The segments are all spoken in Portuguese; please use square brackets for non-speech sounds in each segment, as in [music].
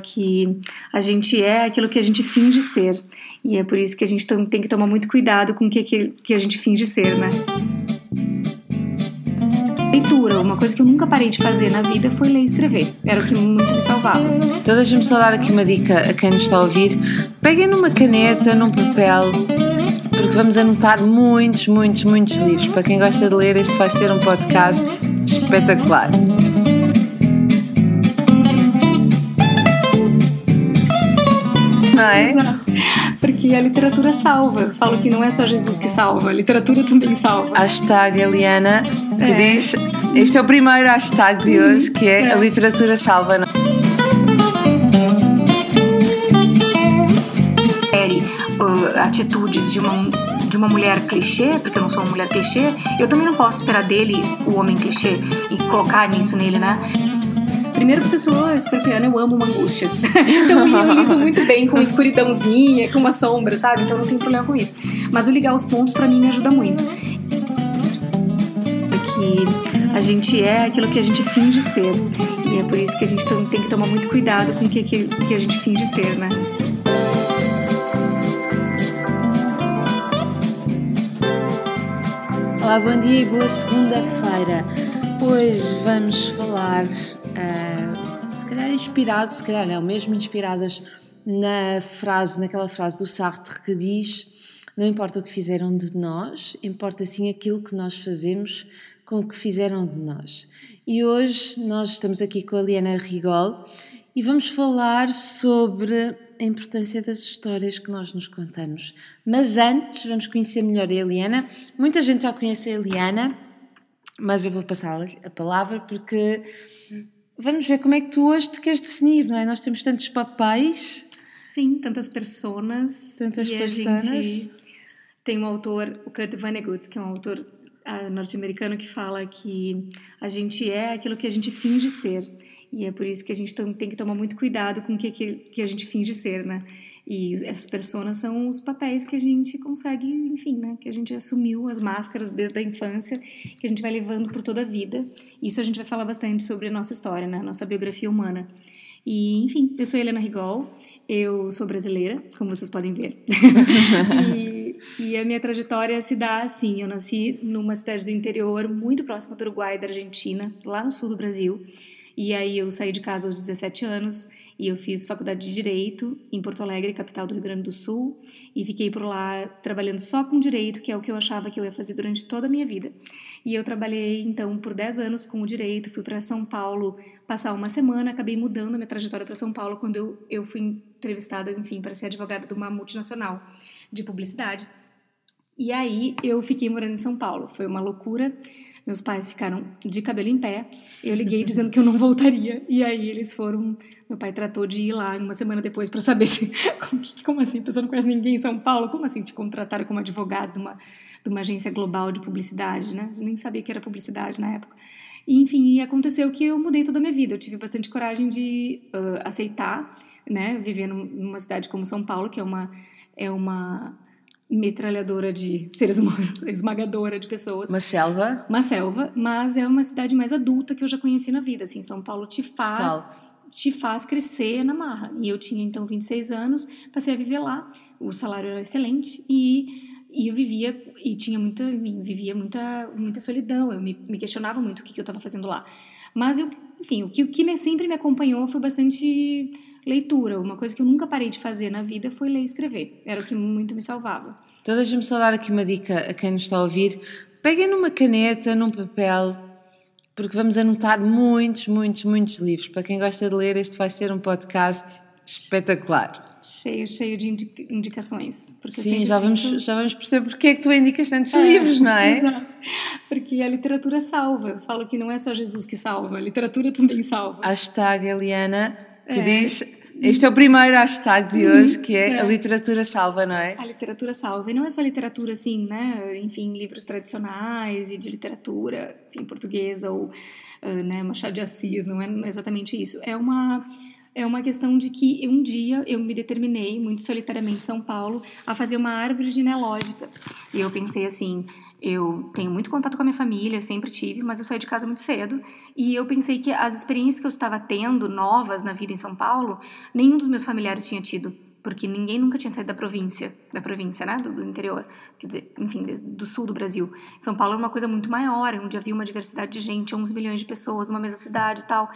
que a gente é aquilo que a gente finge ser. E é por isso que a gente tem que tomar muito cuidado com o que, que a gente finge ser, né? Leitura, uma coisa que eu nunca parei de fazer na vida foi ler e escrever. Era o que muito me salvava. Então deixa-me só dar aqui uma dica a quem nos está a ouvir. Peguem numa caneta, num papel, porque vamos anotar muitos, muitos, muitos livros. Para quem gosta de ler, este vai ser um podcast espetacular. Não é? Exato. Porque a literatura salva. Eu falo que não é só Jesus que salva, a literatura também salva. Hashtag Eliana, que é. diz. Este é o primeiro hashtag de hoje, que é, é. a literatura salva. Uh, atitudes de uma de uma mulher clichê, porque eu não sou uma mulher clichê, eu também não posso esperar dele o homem clichê e colocar nisso nele, né? Primeiro porque eu escorpiana, eu amo uma angústia. [laughs] então eu lido muito bem com uma escuridãozinha, com uma sombra, sabe? Então não tenho problema com isso. Mas o ligar os pontos para mim me ajuda muito. Que a gente é aquilo que a gente finge ser. E é por isso que a gente tem que tomar muito cuidado com o que, que a gente finge ser, né? Olá, bom dia e boa segunda-feira. Hoje vamos falar inspirado, se calhar não, mesmo inspiradas na frase, naquela frase do Sartre que diz: Não importa o que fizeram de nós, importa sim aquilo que nós fazemos com o que fizeram de nós. E hoje nós estamos aqui com a Liana Rigol e vamos falar sobre a importância das histórias que nós nos contamos. Mas antes, vamos conhecer melhor a Eliana. Muita gente já conhece a Eliana, mas eu vou passar a palavra porque Vamos ver como é que tu hoje te queres definir, não é? Nós temos tantos papéis. Sim, tantas personas. Tantas e personas. A gente tem um autor, o Kurt Vonnegut, que é um autor uh, norte-americano que fala que a gente é aquilo que a gente finge ser. E é por isso que a gente tem que tomar muito cuidado com o que, que, que a gente finge ser, né? E essas pessoas são os papéis que a gente consegue, enfim, né? Que a gente assumiu as máscaras desde a infância, que a gente vai levando por toda a vida. Isso a gente vai falar bastante sobre a nossa história, né? Nossa biografia humana. E, enfim, eu sou Helena Rigol, eu sou brasileira, como vocês podem ver. [laughs] e, e, a minha trajetória se dá assim: eu nasci numa cidade do interior, muito próxima do Uruguai, da Argentina, lá no sul do Brasil. E aí eu saí de casa aos 17 anos e eu fiz faculdade de Direito em Porto Alegre, capital do Rio Grande do Sul, e fiquei por lá trabalhando só com Direito, que é o que eu achava que eu ia fazer durante toda a minha vida. E eu trabalhei então por 10 anos com o Direito, fui para São Paulo passar uma semana, acabei mudando minha trajetória para São Paulo quando eu, eu fui entrevistada, enfim, para ser advogada de uma multinacional de publicidade. E aí eu fiquei morando em São Paulo, foi uma loucura. Meus pais ficaram de cabelo em pé. Eu liguei dizendo que eu não voltaria. E aí eles foram. Meu pai tratou de ir lá uma semana depois para saber se. [laughs] Como, como, assim? A pessoa não conhece ninguém em São Paulo? Como assim te contrataram como advogado de uma, de uma agência global de publicidade, né? Eu nem sabia que era publicidade na época. E, enfim, e aconteceu que eu mudei toda a minha vida. Eu tive bastante coragem de uh, aceitar, né? Viver numa cidade como São Paulo, que é uma. É uma metralhadora de seres humanos, [laughs] esmagadora de pessoas. Uma selva? Uma selva, mas é uma cidade mais adulta que eu já conheci na vida. Assim, São Paulo te faz, Total. te faz crescer na marra. E eu tinha então 26 anos, passei a viver lá. O salário era excelente e e eu vivia e tinha muita vivia muita muita solidão. Eu me, me questionava muito o que, que eu estava fazendo lá. Mas eu, enfim, o que, o que me, sempre me acompanhou foi bastante leitura. Uma coisa que eu nunca parei de fazer na vida foi ler e escrever. Era o que muito me salvava. Então deixa-me só dar aqui uma dica a quem nos está a ouvir. Peguem numa caneta, num papel, porque vamos anotar muitos, muitos, muitos livros. Para quem gosta de ler, este vai ser um podcast espetacular. Cheio, cheio de indicações. Sim, já vamos, já vamos perceber porque é que tu indicas tantos é, livros, não é? [laughs] Exato. Porque a literatura salva. Eu falo que não é só Jesus que salva, a literatura também salva. Hashtag Eliana que é. diz. Este é o primeiro hashtag de hoje, que é, é, a literatura salva, não é? A literatura salva. E não é só literatura, assim, né? Enfim, livros tradicionais e de literatura, enfim, portuguesa ou uh, né, Machado de Assis, não é exatamente isso. É uma é uma questão de que um dia eu me determinei, muito solitariamente em São Paulo, a fazer uma árvore genealógica. E eu pensei assim, Eu tenho muito contato com a minha família, sempre tive, mas eu saí de casa muito cedo e eu pensei que as experiências que eu estava tendo novas na vida em São Paulo, nenhum dos meus familiares tinha tido porque ninguém nunca tinha saído da província, da província, né, do, do interior, quer dizer, enfim, do sul do Brasil. São Paulo é uma coisa muito maior, onde havia uma diversidade de gente, 11 milhões de pessoas numa mesma cidade e tal.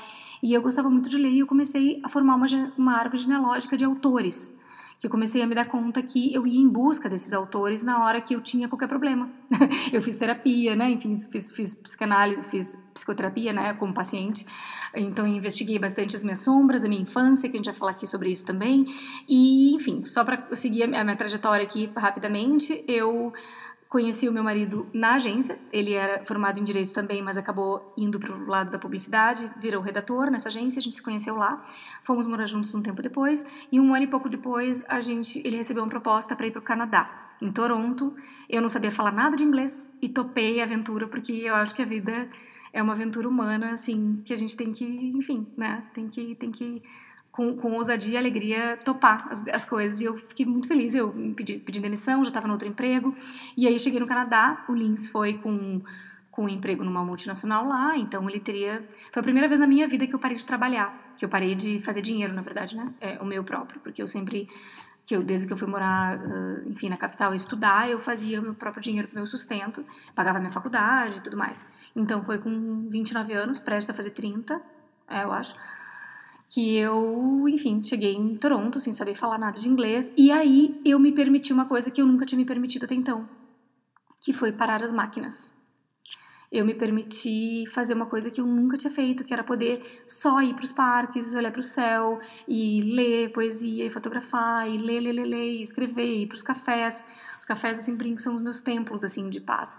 E eu gostava muito de ler e eu comecei a formar uma, uma árvore genealógica de autores que eu comecei a me dar conta que eu ia em busca desses autores na hora que eu tinha qualquer problema. [laughs] eu fiz terapia, né? Enfim, fiz, fiz psicanálise, fiz psicoterapia, né? Como paciente. Então, investiguei bastante as minhas sombras, a minha infância, que a gente vai falar aqui sobre isso também. E, enfim, só para seguir a minha trajetória aqui rapidamente, eu Conheci o meu marido na agência, ele era formado em direito também, mas acabou indo para o lado da publicidade, virou redator nessa agência, a gente se conheceu lá, fomos morar juntos um tempo depois, e um ano e pouco depois a gente, ele recebeu uma proposta para ir para o Canadá, em Toronto. Eu não sabia falar nada de inglês e topei a aventura porque eu acho que a vida é uma aventura humana, assim, que a gente tem que, enfim, né, tem que, tem que com, com ousadia e alegria topar as, as, coisas. E eu fiquei muito feliz. Eu pedi, pedi demissão, já estava no outro emprego. E aí cheguei no Canadá. O Lins foi com, com um emprego numa multinacional lá. Então ele teria. Foi a primeira vez na minha vida que eu parei de trabalhar. Que eu parei de fazer dinheiro, na verdade, né? É, o meu próprio. Porque eu sempre. Que eu, desde que eu fui morar, enfim, na capital estudar, eu fazia o meu próprio dinheiro para meu sustento, pagava minha faculdade e tudo mais. Então foi com 29 anos, prestes a fazer 30, é, eu acho que eu, enfim, cheguei em Toronto sem saber falar nada de inglês e aí eu me permiti uma coisa que eu nunca tinha me permitido até então, que foi parar as máquinas. Eu me permiti fazer uma coisa que eu nunca tinha feito, que era poder só ir para os parques, olhar para o céu e ler poesia e fotografar e ler, ler, ler, ler e escrever, ir para os cafés. Os cafés eu sempre brinco são os meus templos assim de paz.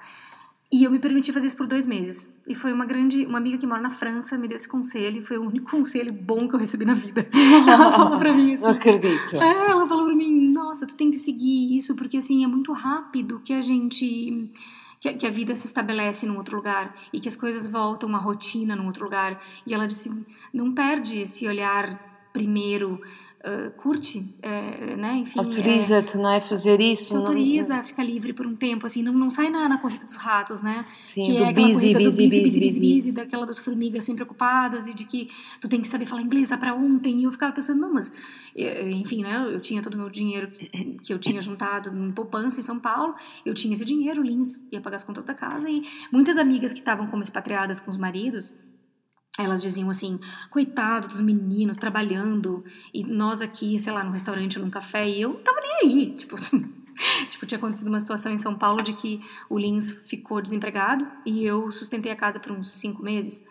E eu me permiti fazer isso por dois meses. E foi uma grande, uma amiga que mora na França me deu esse conselho. E foi o único [laughs] conselho bom que eu recebi na vida. [laughs] ela falou pra mim assim. Não acredito. É, ela falou pra mim: Nossa, tu tem que seguir isso porque assim é muito rápido que a gente que, que, a vida se estabelece num outro lugar e que as coisas voltam à rotina num outro lugar. E ela disse: não perde esse olhar primeiro uh, curte, é, né? Enfim, autoriza-te, é, não é fazer isso, autoriza não... a ficar livre por um tempo, assim, não, não sai na, na corrida dos ratos, né? Sim, que do é busy, busy, do busy, busy, busy, busy, daquela das formigas sempre ocupadas e de que tu tem que saber falar inglês para ontem. E eu ficava pensando, não, mas enfim, né? Eu tinha todo o meu dinheiro que eu tinha juntado em poupança em São Paulo, eu tinha esse dinheiro, o Lins ia pagar as contas da casa e muitas amigas que estavam como expatriadas com os maridos elas diziam assim, coitado dos meninos trabalhando e nós aqui, sei lá, num restaurante ou num café e eu não tava nem aí, [laughs] tipo, tipo, tinha acontecido uma situação em São Paulo de que o Lins ficou desempregado e eu sustentei a casa por uns cinco meses,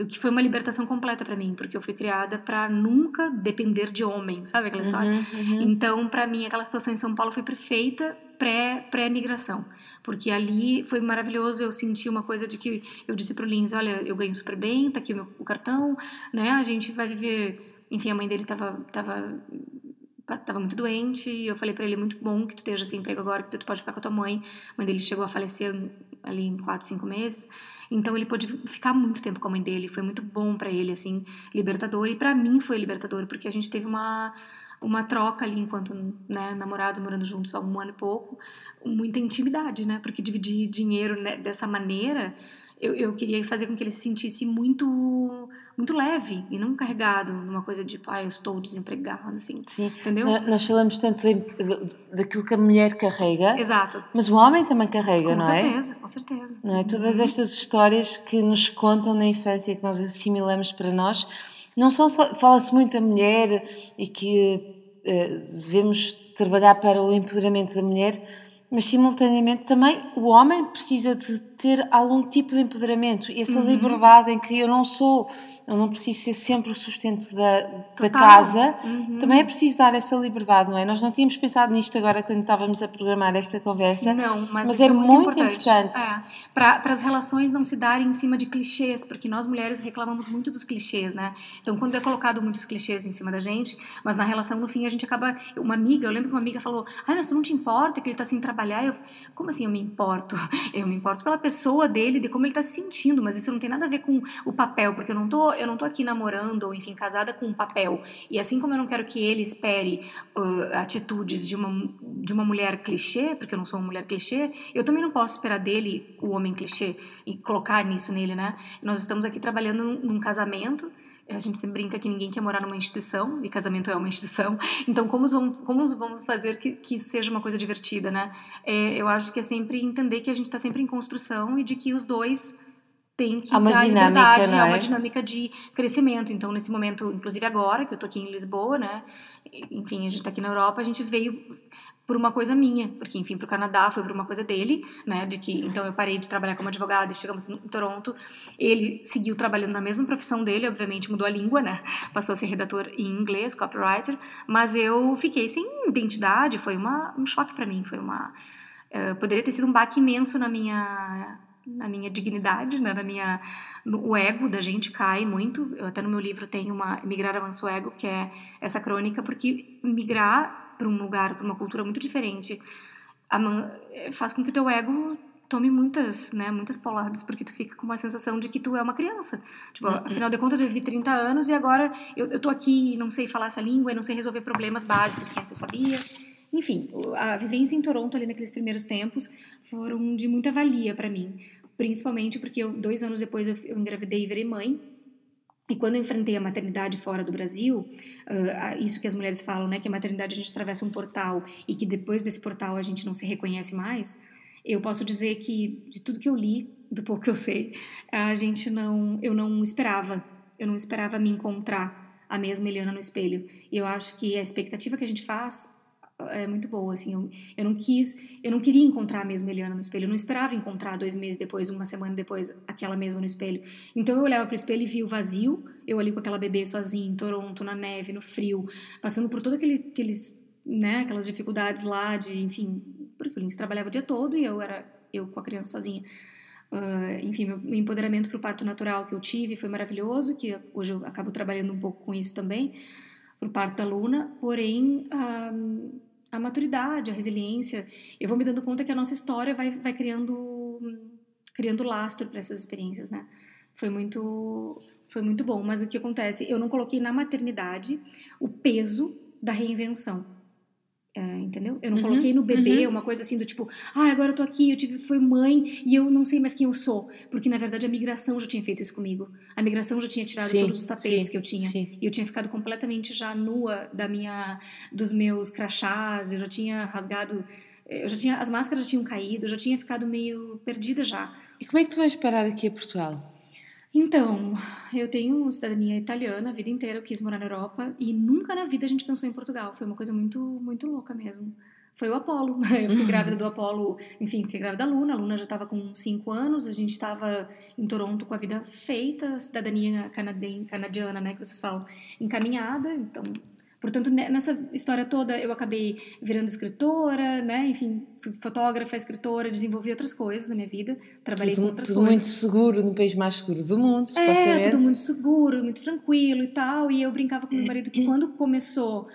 o que foi uma libertação completa para mim, porque eu fui criada para nunca depender de homem, sabe aquela história? Uhum, uhum. Então, para mim, aquela situação em São Paulo foi perfeita pré pré porque ali foi maravilhoso. Eu senti uma coisa de que eu disse pro Lins: olha, eu ganho super bem, tá aqui o meu o cartão, né? A gente vai viver. Enfim, a mãe dele tava, tava tava muito doente e eu falei para ele é muito bom que tu esteja sem emprego agora que tu pode ficar com a tua mãe a mãe dele chegou a falecer ali em quatro cinco meses então ele pôde ficar muito tempo com a mãe dele foi muito bom para ele assim libertador e para mim foi libertador porque a gente teve uma uma troca ali enquanto né, namorados morando juntos há um ano e pouco, muita intimidade, né? Porque dividir dinheiro né, dessa maneira, eu, eu queria fazer com que ele se sentisse muito muito leve e não carregado numa coisa de, ah, eu estou desempregado, assim. Sim. Entendeu? Nós falamos tanto de, daquilo que a mulher carrega. Exato. Mas o homem também carrega, com não certeza, é? Com certeza, com certeza. Não é? Todas uhum. estas histórias que nos contam na infância, que nós assimilamos para nós, não são só. Fala-se muito da mulher e que uh, devemos trabalhar para o empoderamento da mulher, mas simultaneamente também o homem precisa de ter algum tipo de empoderamento e essa uhum. liberdade em que eu não sou eu não preciso ser sempre o sustento da, da casa, uhum. também é preciso dar essa liberdade, não é? Nós não tínhamos pensado nisto agora quando estávamos a programar esta conversa, não, mas, mas é, é, muito, muito importante. importante. É. Para as relações não se darem em cima de clichês, porque nós mulheres reclamamos muito dos clichês, né? Então, quando é colocado muitos clichês em cima da gente, mas na relação, no fim, a gente acaba. Uma amiga, eu lembro que uma amiga falou: Ai, mas tu não te importa que ele está sem trabalhar? Eu, como assim eu me importo? Eu me importo pela pessoa dele, de como ele está se sentindo, mas isso não tem nada a ver com o papel, porque eu não tô eu não tô aqui namorando ou enfim casada com um papel. E assim como eu não quero que ele espere uh, atitudes de uma de uma mulher clichê, porque eu não sou uma mulher clichê, eu também não posso esperar dele o homem clichê e colocar nisso nele, né? Nós estamos aqui trabalhando num, num casamento a gente sempre brinca que ninguém quer morar numa instituição, e casamento é uma instituição. [laughs] Então, como vamos, como vamos fazer que, que isso seja uma coisa divertida, né? É, eu acho que é sempre entender que a gente está sempre em construção e de que os dois têm que há uma dar dinâmica, há é? uma dinâmica de crescimento. Então, nesse momento, inclusive agora, que eu tô aqui em Lisboa, né? Enfim, a gente tá aqui na Europa, a gente veio por uma coisa minha, porque enfim, para o Canadá foi por uma coisa dele, né, de que então eu parei de trabalhar como advogada e chegamos em Toronto, ele seguiu trabalhando na mesma profissão dele, obviamente mudou a língua, né, passou a ser redator em inglês, copywriter, mas eu fiquei sem identidade, foi uma, um choque para mim, foi uma uh, poderia ter sido um baque imenso na minha na minha dignidade, né, na minha no, o ego da gente cai muito. Eu até no meu livro tenho uma migrar avança o ego, que é essa crônica, porque migrar para um lugar, para uma cultura muito diferente, faz com que o teu ego tome muitas, né, muitas pauladas, porque tu fica com uma sensação de que tu é uma criança. Tipo, uhum. afinal de contas, eu vivi 30 anos e agora eu, eu tô aqui e não sei falar essa língua, e não sei resolver problemas básicos que antes eu sabia. Enfim, a vivência em Toronto ali naqueles primeiros tempos foram de muita valia para mim, principalmente porque eu, dois anos depois eu, eu engravidei e virei mãe, e quando eu enfrentei a maternidade fora do Brasil, uh, isso que as mulheres falam, né, que a maternidade a gente atravessa um portal e que depois desse portal a gente não se reconhece mais, eu posso dizer que de tudo que eu li, do pouco que eu sei, a gente não, eu não esperava, eu não esperava me encontrar a mesma Eliana no espelho. E eu acho que a expectativa que a gente faz é muito boa, assim, eu, eu não quis, eu não queria encontrar a mesma Eliana no espelho, eu não esperava encontrar dois meses depois, uma semana depois, aquela mesma no espelho. Então eu olhava para o espelho e via o vazio, eu ali com aquela bebê sozinha em Toronto, na neve, no frio, passando por todos aqueles, aqueles né, aquelas dificuldades lá de, enfim, porque o Lins trabalhava o dia todo e eu era eu com a criança sozinha. Uh, enfim, meu empoderamento para o parto natural que eu tive foi maravilhoso, que hoje eu acabo trabalhando um pouco com isso também, para o parto da Luna, porém uh, a maturidade, a resiliência, eu vou me dando conta que a nossa história vai, vai criando criando lastro para essas experiências, né? Foi muito foi muito bom, mas o que acontece? Eu não coloquei na maternidade o peso da reinvenção. É, entendeu? Eu não uhum, coloquei no bebê uhum. uma coisa assim do tipo, ah, agora eu tô aqui, eu tive, fui mãe e eu não sei mais quem eu sou. Porque na verdade a migração já tinha feito isso comigo. A migração já tinha tirado sim, todos os tapetes sim, que eu tinha. Sim. E eu tinha ficado completamente já nua da minha, dos meus crachás, eu já tinha rasgado, eu já tinha, as máscaras já tinham caído, eu já tinha ficado meio perdida já. E como é que tu vais parar aqui a Portugal? Então, eu tenho cidadania italiana, a vida inteira eu quis morar na Europa e nunca na vida a gente pensou em Portugal. Foi uma coisa muito, muito louca mesmo. Foi o Apolo. [laughs] Eu fiquei grávida do Apolo, enfim, fiquei grávida da Luna. A Luna já estava com 5 anos, a gente estava em Toronto com a vida feita, cidadania canadiana, né, que vocês falam, encaminhada. Então, Portanto, nessa história toda eu acabei virando escritora, né? Enfim, fui fotógrafa, escritora, desenvolvi outras coisas na minha vida, trabalhei tudo, com outras tudo coisas. muito seguro, no país mais seguro do mundo, É, tudo muito seguro, muito tranquilo e tal. E eu brincava com meu marido que [clears throat] quando começou...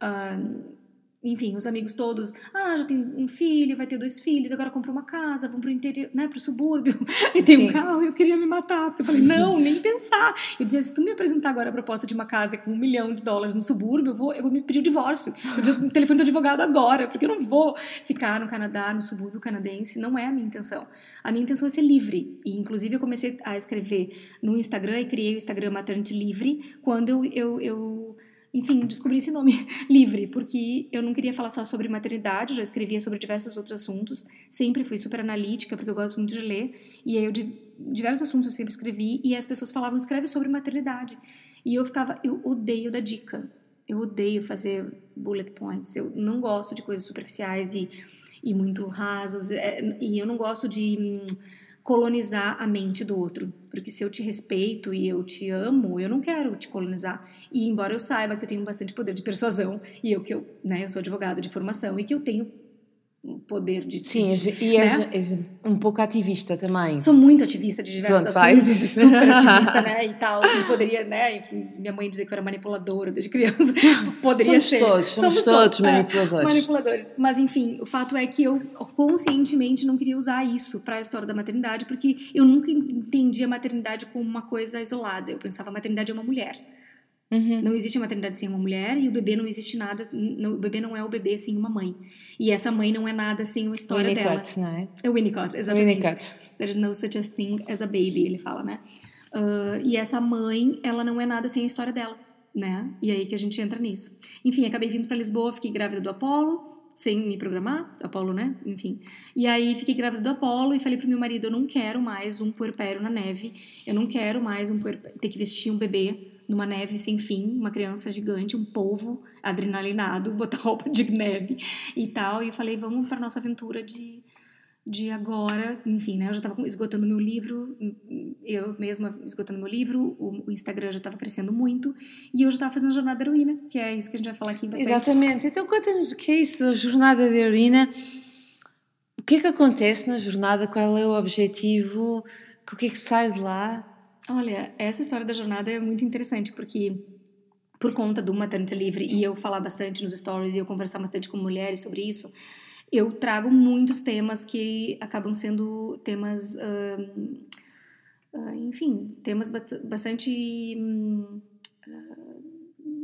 Uh, enfim, os amigos todos, ah, já tem um filho, vai ter dois filhos, agora comprou uma casa, vão pro interior, né, pro subúrbio, [laughs] e tem Sim. um carro, eu queria me matar, porque eu falei, não, nem pensar. Eu dizia, se tu me apresentar agora a proposta de uma casa com um milhão de dólares no subúrbio, eu vou, eu vou me pedir o divórcio, eu vou o telefone do advogado agora, porque eu não vou ficar no Canadá, no subúrbio canadense, não é a minha intenção. A minha intenção é ser livre, e inclusive eu comecei a escrever no Instagram e criei o Instagram Maternity Livre, quando eu, eu, eu enfim, descobri esse nome, [laughs] livre, porque eu não queria falar só sobre maternidade, já escrevia sobre diversos outros assuntos, sempre fui super analítica, porque eu gosto muito de ler, e aí eu, diversos assuntos eu sempre escrevi, e as pessoas falavam, escreve sobre maternidade. E eu ficava, eu odeio dar dica, eu odeio fazer bullet points, eu não gosto de coisas superficiais e, e muito rasas, é, e eu não gosto de hum, colonizar a mente do outro. Porque se eu te respeito e eu te amo, eu não quero te colonizar. E embora eu saiba que eu tenho bastante poder de persuasão, e eu que eu, né, eu sou advogada de formação e que eu tenho poder de Sim, e és, né? és, um pouco ativista também. Sou muito ativista de diversos Pronto, assuntos, vai. super [laughs] ativista, né, e tal. E poderia, né, enfim, minha mãe dizer que eu era manipuladora desde criança. [laughs] Poderia somos ser. Todos, somos, somos todos, todos é, manipuladores. É, manipuladores. Mas, enfim, o fato é que eu conscientemente não queria usar isso para a história da maternidade, porque eu nunca entendi a maternidade como uma coisa isolada. Eu pensava a maternidade é uma mulher. Uhum. Não existe maternidade sem uma mulher e o bebê não existe nada. o bebê não é o bebê sem uma mãe. E essa mãe não é nada sem uma história Winnicott, dela. Não é? é Winnicott, exatamente. Winnicott. There's no such a thing as a baby, ele fala, né? Uh, e essa mãe, ela não é nada sem a história dela, né? E aí que a gente entra nisso. Enfim, acabei vindo para Lisboa, fiquei grávida do Apolo, sem me programar, Apolo, né? Enfim. E aí fiquei grávida do Apolo e falei pro meu marido, eu não quero mais um puerpério na neve, eu não quero mais um puerpério, ter que vestir um bebê numa neve sem fim, uma criança gigante, um polvo adrenalinado, [laughs] botar roupa de neve e tal. E eu falei, vamos para nossa aventura de, de agora. Enfim, né? Eu já estava esgotando meu livro, eu mesma esgotando meu livro, o, Instagram já estava crescendo muito e eu já estava fazendo a jornada da heroína, que é isso que a gente vai falar aqui bastante. Exatamente. Então conta-nos o que é isso da jornada da heroína. O que é que acontece na jornada? Qual é o objetivo? O que é que sai de lá? Olha, essa história da jornada é muito interessante porque por conta do Maternity Livre e eu falar bastante nos stories e eu conversar bastante com mulheres sobre isso, eu trago muitos temas que acabam sendo temas, uh, uh, enfim, temas bastante uh,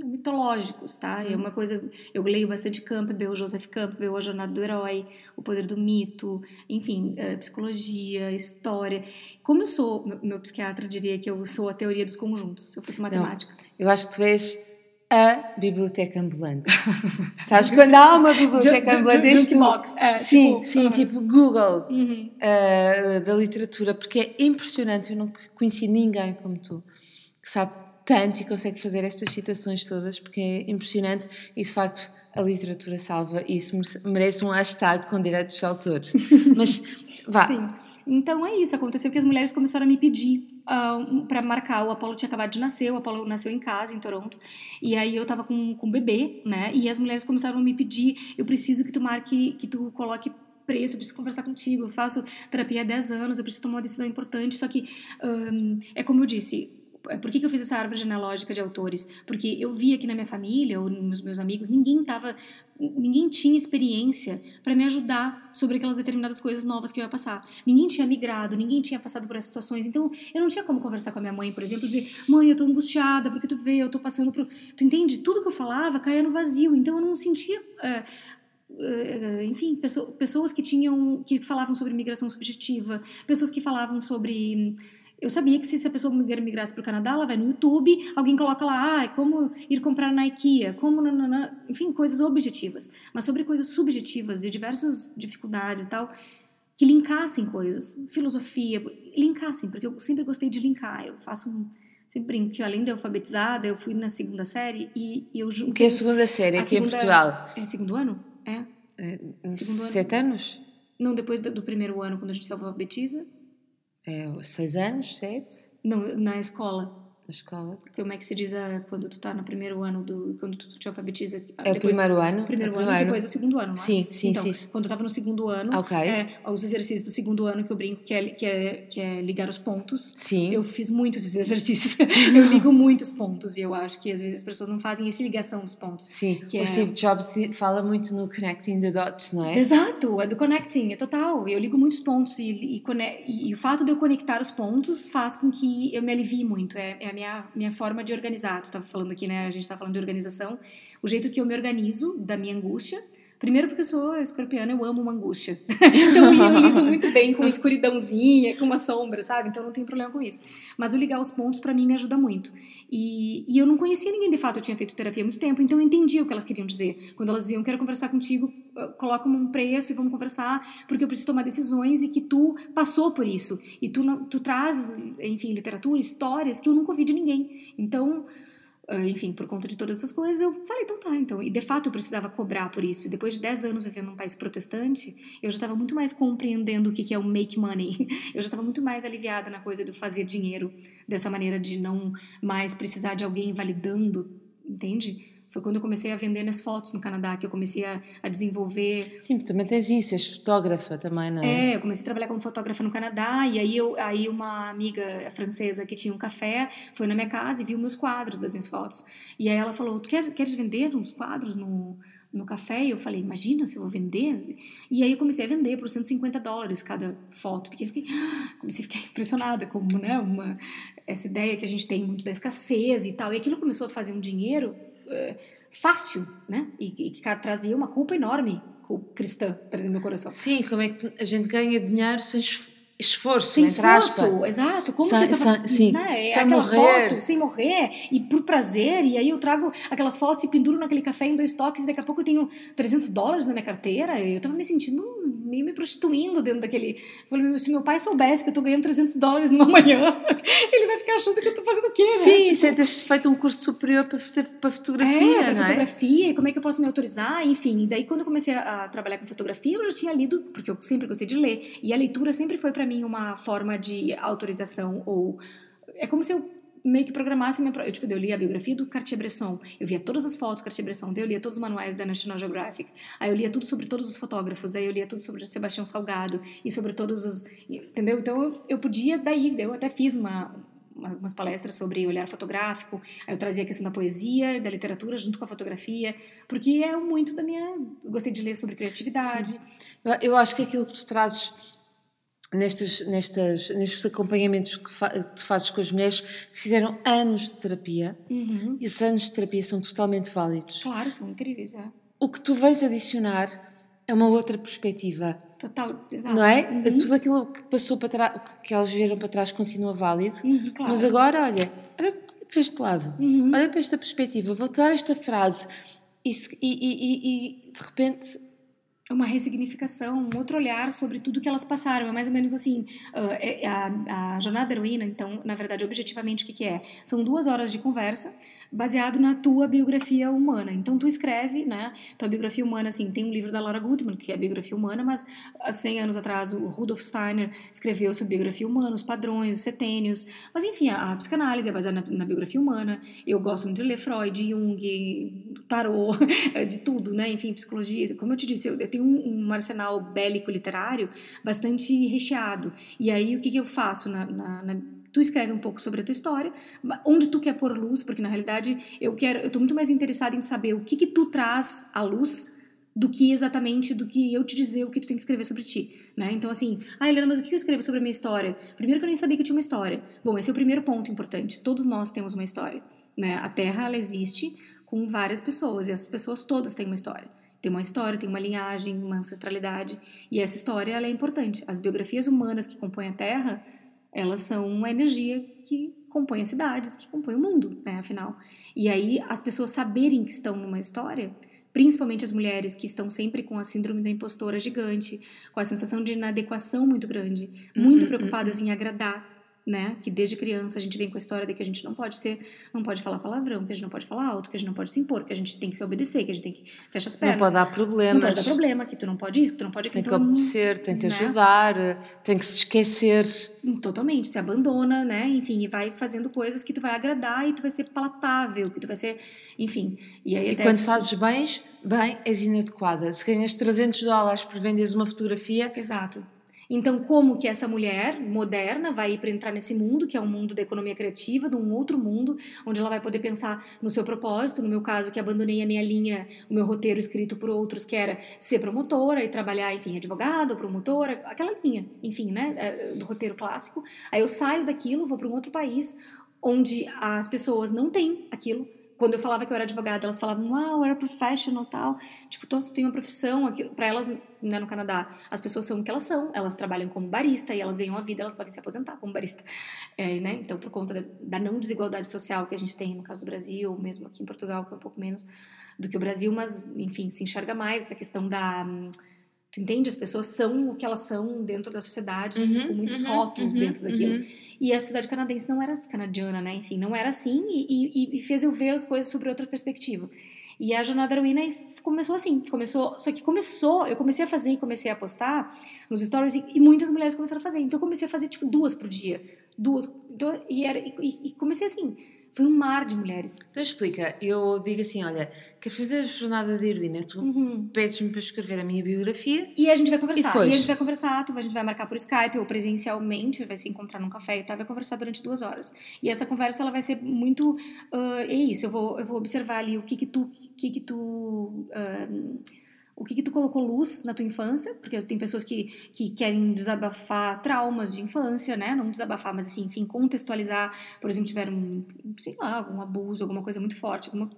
mitológicos, tá? É uma coisa, eu leio bastante Campbell, Joseph Campbell, A Jornada do Herói, O Poder do Mito, enfim, é, psicologia, história. Como eu sou, meu, meu, psiquiatra diria que eu sou a teoria dos conjuntos, se eu fosse matemática. Não, eu acho que tu és a biblioteca ambulante. [laughs] Sabes, quando há uma biblioteca ambulante, este box. É, sim, tipo, sim, uh -huh. tipo Google uhum. uh, da literatura, porque é impressionante, eu não conheci ninguém como tu, que sabe tanto e consegue fazer estas citações todas porque é impressionante e de facto a literatura salva e isso merece um hashtag com direitos de autor. [laughs] Mas vá. Sim. Então é isso, aconteceu que as mulheres começaram a me pedir uh, ah, para marcar. O Apolo tinha acabado de nascer, o Apolo nasceu em casa, em Toronto, e aí eu tava com, com um bebê, né? E as mulheres começaram a me pedir: eu preciso que tu marque, que tu coloque preço, eu preciso conversar contigo, eu faço terapia há 10 anos, eu preciso tomar uma decisão importante. Só que, um, é como eu disse, por que, que eu fiz essa árvore genealógica de autores? Porque eu vi aqui na minha família ou nos meus amigos, ninguém tava, ninguém tinha experiência para me ajudar sobre aquelas determinadas coisas novas que eu ia passar. Ninguém tinha migrado, ninguém tinha passado por essas situações. Então, eu não tinha como conversar com a minha mãe, por exemplo, dizer: "Mãe, eu tô angustiada porque tu vê, eu tô passando por, tu entende? Tudo que eu falava caía no vazio. Então, eu não sentia é, é, enfim, pessoas que tinham que falavam sobre migração subjetiva, pessoas que falavam sobre eu sabia que se a pessoa migrasse para o Canadá, ela vai no YouTube, alguém coloca lá, ah, como ir comprar na IKEA, como, nanana, enfim, coisas objetivas. Mas sobre coisas subjetivas, de diversas dificuldades e tal, que linkassem coisas, filosofia, linkassem, porque eu sempre gostei de linkar. Eu faço um. Sempre brinco que além de alfabetizada, eu fui na segunda série e, e eu O que é a segunda série aqui segunda, em Portugal? É segundo ano? É. é segundo sete ano. anos? Não, depois do, do primeiro ano, quando a gente se alfabetiza. É, seis anos, sete? Não, na escola. Na escola. Como é que se diz a, quando tu tá no primeiro ano do. Quando tu te alfabetiza? É o primeiro ano? Primeiro é ano, primeiro. depois o segundo ano, não é? Sim, sim, então, sim. Quando eu tava no segundo ano, okay. é, os exercícios do segundo ano que eu brinco, que é, que é, que é ligar os pontos. Sim. Eu fiz muitos esses exercícios. [laughs] eu ligo muitos pontos e eu acho que às vezes as pessoas não fazem essa ligação dos pontos. Sim. o é... Steve Jobs fala muito no connecting the dots, não é? Exato, é do connecting, é total. Eu ligo muitos pontos e, e, e, e o fato de eu conectar os pontos faz com que eu me alivie muito. É, é a minha, minha forma de organizar. Tu estava falando aqui, né? A gente estava falando de organização. O jeito que eu me organizo da minha angústia. Primeiro porque eu sou escorpiana, eu amo uma angústia. [laughs] então eu lido muito bem com uma escuridãozinha, com uma sombra, sabe? Então não tem problema com isso. Mas o ligar os pontos para mim me ajuda muito. E, e, eu não conhecia ninguém de fato, eu tinha feito terapia há muito tempo, então eu entendia o que elas queriam dizer. Quando elas diziam, quero conversar contigo, coloca um preço e vamos conversar, porque eu preciso tomar decisões e que tu passou por isso. E tu, tu traz, enfim, literatura, histórias que eu nunca ouvi de ninguém. Então enfim, por conta de todas essas coisas, eu falei, então tá, então. E de fato eu precisava cobrar por isso. Depois de 10 anos vivendo num país protestante, eu já estava muito mais compreendendo o que é o make money. [laughs] Eu já estava muito mais aliviada na coisa de fazer dinheiro dessa maneira, de não mais precisar de alguém validando, entende? Foi quando eu comecei a vender minhas fotos no Canadá, que eu comecei a, a desenvolver. Sim, também tens isso, és fotógrafa também, não é? É, eu comecei a trabalhar como fotógrafa no Canadá, e aí, eu, aí uma amiga francesa que tinha um café foi na minha casa e viu meus quadros das minhas fotos. E aí ela falou: Tu quer, queres vender uns quadros no, no café? E eu falei: Imagina se eu vou vender. E aí eu comecei a vender por 150 dólares cada foto, porque eu fiquei, [gasps] comecei a ficar impressionada com né, uma, essa ideia que a gente tem muito da escassez e tal. E aquilo começou a fazer um dinheiro fácil, né? E, e que trazia uma culpa enorme cristã para dentro do meu coração. Sim, como é que a gente ganha dinheiro sem esforço, sem esforço, exato. Como sem, que eu tava, sim, né? sem aquela morrer. foto, sem morrer, e por prazer, e aí eu trago aquelas fotos e penduro naquele café em dois toques, e daqui a pouco eu tenho 300 dólares na minha carteira, e eu tava me sentindo meio me prostituindo dentro daquele... Falei, se meu pai soubesse que eu tô ganhando 300 dólares numa [laughs] manhã, ele vai ficar achando que eu tô fazendo o quê, né? Sim, Tipo, sem teres feito um curso superior para, para fotografia, é, pra é? fotografia, e como é que eu posso me autorizar, enfim. E daí, quando eu comecei a, a trabalhar com fotografia, eu já tinha lido, porque eu sempre gostei de ler, e a leitura sempre foi para mim uma forma de autorização, ou... É como se eu meio que programasse minha... Eu, tipo, eu lia a biografia do Cartier-Bresson, eu via todas as fotos do Cartier-Bresson, eu lia todos os manuais da National Geographic, aí eu lia tudo sobre todos os fotógrafos, daí eu lia tudo sobre Sebastião Salgado, e sobre todos os... Entendeu? Então, eu, podia, daí, eu até fiz uma uma- umas palestras sobre olhar fotográfico, aí eu trazia a questão da poesia, da literatura junto com a fotografia, porque é muito da minha. Eu gostei de ler sobre criatividade. Eu- Eu acho que aquilo que tu trazes nestes, nestes, nestes acompanhamentos que, fa- tu fazes com as mulheres que fizeram anos de terapia, Uhum. esses anos de terapia são totalmente válidos. Claro, são incríveis, é. O que tu vens adicionar é uma outra perspectiva, Total, exato. não é? Uhum. Tudo aquilo que passou para trás, que elas viveram para trás continua válido, Uhum, claro. mas agora, olha, olha para este lado, Uhum. olha para esta perspectiva, vou-te dar esta frase e, se- e- e- e- e, de repente uma ressignificação, um outro olhar sobre tudo que elas passaram. É mais ou menos assim, ah, é- a, a jornada da heroína, então, na verdade, objetivamente, o que, que é? São duas horas de conversa baseado na tua biografia humana. Então, tu escreve, né? Tua biografia humana, assim, tem um livro da Laura Goodman, que é a biografia humana, mas há 100 anos atrás o Rudolf Steiner escreveu sobre biografia humana, os padrões, os setênios. Mas, enfim, a, a psicanálise é baseada na, na biografia humana. Eu gosto muito de ler Freud, Jung, tarô, [laughs] de tudo, né? Enfim, psicologia. Como eu te disse, eu, eu tenho um, um arsenal bélico literário bastante recheado. E aí, o que, que eu faço? Na, na, na- tu escreve um pouco sobre a tua história, onde tu quer pôr luz, porque na realidade eu quero, eu tô muito mais interessada em saber o que que tu traz à luz do que exatamente do que eu te dizer o que tu tem que escrever sobre ti, né? Então assim, ah, Helena, mas o que eu escrevo sobre a minha história? Primeiro que eu nem sabia que eu tinha uma história. Bom, esse é o primeiro ponto importante. Todos nós temos uma história, né? A Terra ela existe com várias pessoas e essas pessoas todas têm uma história. Tem uma história, tem uma linhagem, uma ancestralidade e essa história ela é importante. As biografias humanas que compõem a Terra, elas são uma energia que compõe as cidades, que compõe o mundo, né, afinal. E aí as pessoas saberem que estão numa história, principalmente as mulheres que estão sempre com a síndrome da impostora gigante, com a sensação de inadequação muito grande, muito Uhum, preocupadas em agradar, né? Que desde criança a gente vem com a história de que a gente não pode ser, não pode falar palavrão, que a gente não pode falar alto, que a gente não pode se impor, que a gente tem que se obedecer, que a gente tem que fechar as não pernas. pode dar Não problemas, pode dar problema, que tu não pode isso, que tu não pode tem aquilo. que Então, obedecer, tem que né? ajudar, tem que se esquecer. Totalmente, se abandona, né? Enfim, e vai fazendo coisas que tu vai agradar e tu vai ser palatável, que tu vai ser, enfim. E aí E até quando fazes bens, bem, és inadequada. Se ganhas 300 dólares por venderes uma fotografia, Exato. Então, como que essa mulher moderna vai para entrar nesse mundo, que é um mundo da economia criativa, de um outro mundo, onde ela vai poder pensar no seu propósito, no meu caso, que abandonei a minha linha, o meu roteiro escrito por outros, que era ser promotora e trabalhar, enfim, advogada, promotora, aquela linha, enfim, né, é, do roteiro clássico. Aí eu saio daquilo, vou para um outro país, onde as pessoas não têm aquilo. Quando eu falava que eu era advogada, elas falavam, ah, eu era professional tal. Tipo, tu tem uma profissão. Para elas, né, no Canadá, as pessoas são o que elas são. Elas trabalham como barista e elas ganham a vida, elas podem se aposentar como barista. É, né? Então, por conta da, da não desigualdade social que a gente tem no caso do Brasil, mesmo aqui em Portugal, que é um pouco menos do que o Brasil, mas, enfim, se enxerga mais essa questão da. Tu entende? As pessoas são o que elas são dentro da sociedade, Uhum, com muitos uhum, rótulos uhum, dentro daquilo. uhum. E a sociedade canadense não era canadiana, né? Enfim, não era assim e, e- e fez eu ver as coisas sobre outra perspectiva. E a jornada da heroína começou assim, começou, só que começou, eu comecei a fazer e comecei a postar nos stories e, e muitas mulheres começaram a fazer. Então eu comecei a fazer tipo duas por dia, duas, então, e era e- e comecei assim, Foi um mar de mulheres. Então explica, eu digo assim, olha, quer fazer a jornada de heroína, tu uhum. pedes-me para escrever a minha biografia. E a gente vai conversar. E, e a gente vai conversar, tu, a gente vai marcar por Skype ou presencialmente, vai se encontrar num café e tá, vai conversar durante duas horas. E essa conversa, ela vai ser muito, uh, é isso, eu vou, eu vou observar ali o que que tu, que que tu... Uh, o que, que tu colocou luz na tua infância, porque tem pessoas que, que querem desabafar traumas de infância, né? Não desabafar, mas assim, enfim, contextualizar, por exemplo, tiveram, sei lá, algum abuso, alguma coisa muito forte, alguma,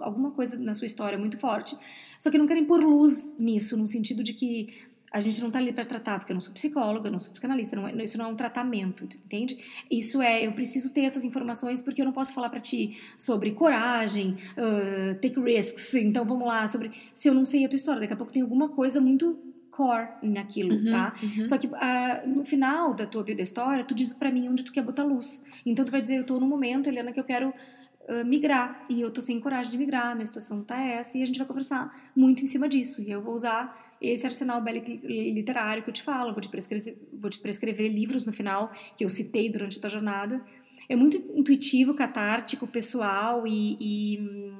alguma coisa na sua história muito forte, só que não querem pôr luz nisso, no sentido de que a gente não está ali para tratar, porque eu não sou psicóloga, eu não sou psicanalista, não é, isso não é um tratamento, entende? Isso é, eu preciso ter essas informações porque eu não posso falar para ti sobre coragem, uh, take risks, então vamos lá, sobre. Se eu não sei a tua história, daqui a pouco tem alguma coisa muito core naquilo, uhum, tá? Uhum. Só que uh, no final da tua vida história, tu diz para mim onde tu quer botar luz. Então tu vai dizer, eu tô no momento, Helena, que eu quero migrar e eu tô sem coragem de migrar, minha situação tá essa e a gente vai conversar muito em cima disso. E eu vou usar esse arsenal bélico literário que eu te falo, vou te, prescrever, vou te prescrever livros no final, que eu citei durante a tua jornada. É muito intuitivo, catártico, pessoal e, e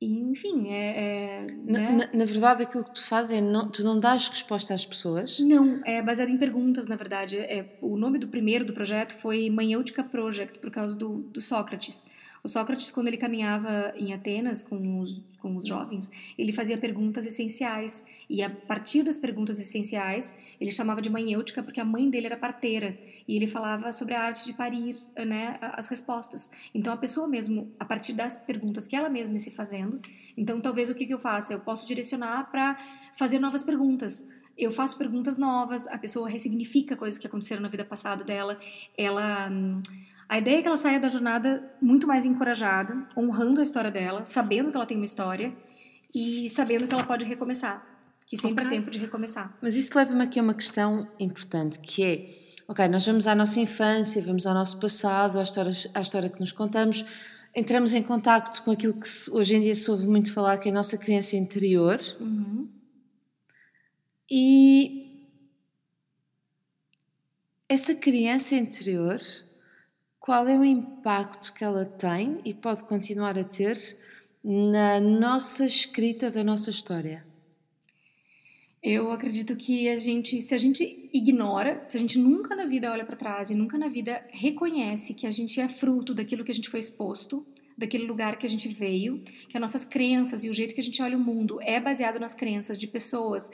enfim, é. é na, né? na, na, verdade, aquilo que tu fazes é. Não, tu não dás resposta às pessoas? Não, é baseado em perguntas, na verdade. É, o nome do primeiro do projeto foi Manhêutica Project, por causa do, do Sócrates. O Sócrates, quando ele caminhava em Atenas com os, com os jovens, ele fazia perguntas essenciais. E a partir das perguntas essenciais, ele chamava de manhêutica porque a mãe dele era parteira. E ele falava sobre a arte de parir né, as respostas. Então, a pessoa mesmo, a partir das perguntas que ela mesma se fazendo, então talvez o que, que eu faça? Eu posso direcionar para fazer novas perguntas eu faço perguntas novas, a pessoa ressignifica coisas que aconteceram na vida passada dela, ela hum, a ideia é que ela saia da jornada muito mais encorajada, honrando a história dela, sabendo que ela tem uma história e sabendo que ela pode recomeçar, que sempre okay. é tempo de recomeçar. Mas isso leva-me aqui a uma questão importante, que é, ok, nós vamos à nossa infância, vamos ao nosso passado, à história, à história que nos contamos, entramos em contacto com aquilo que hoje em dia se ouve muito falar, que é a nossa criança interior. Uhum. E essa criança interior qual é o impacto que ela tem e pode continuar a ter na nossa escrita da nossa história? Eu acredito que a gente, se a gente ignora, se a gente nunca na vida olha para trás e nunca na vida reconhece que a gente é fruto daquilo que a gente foi exposto, daquele lugar que a gente veio, que as nossas crenças e o jeito que a gente olha o mundo é baseado nas crenças de pessoas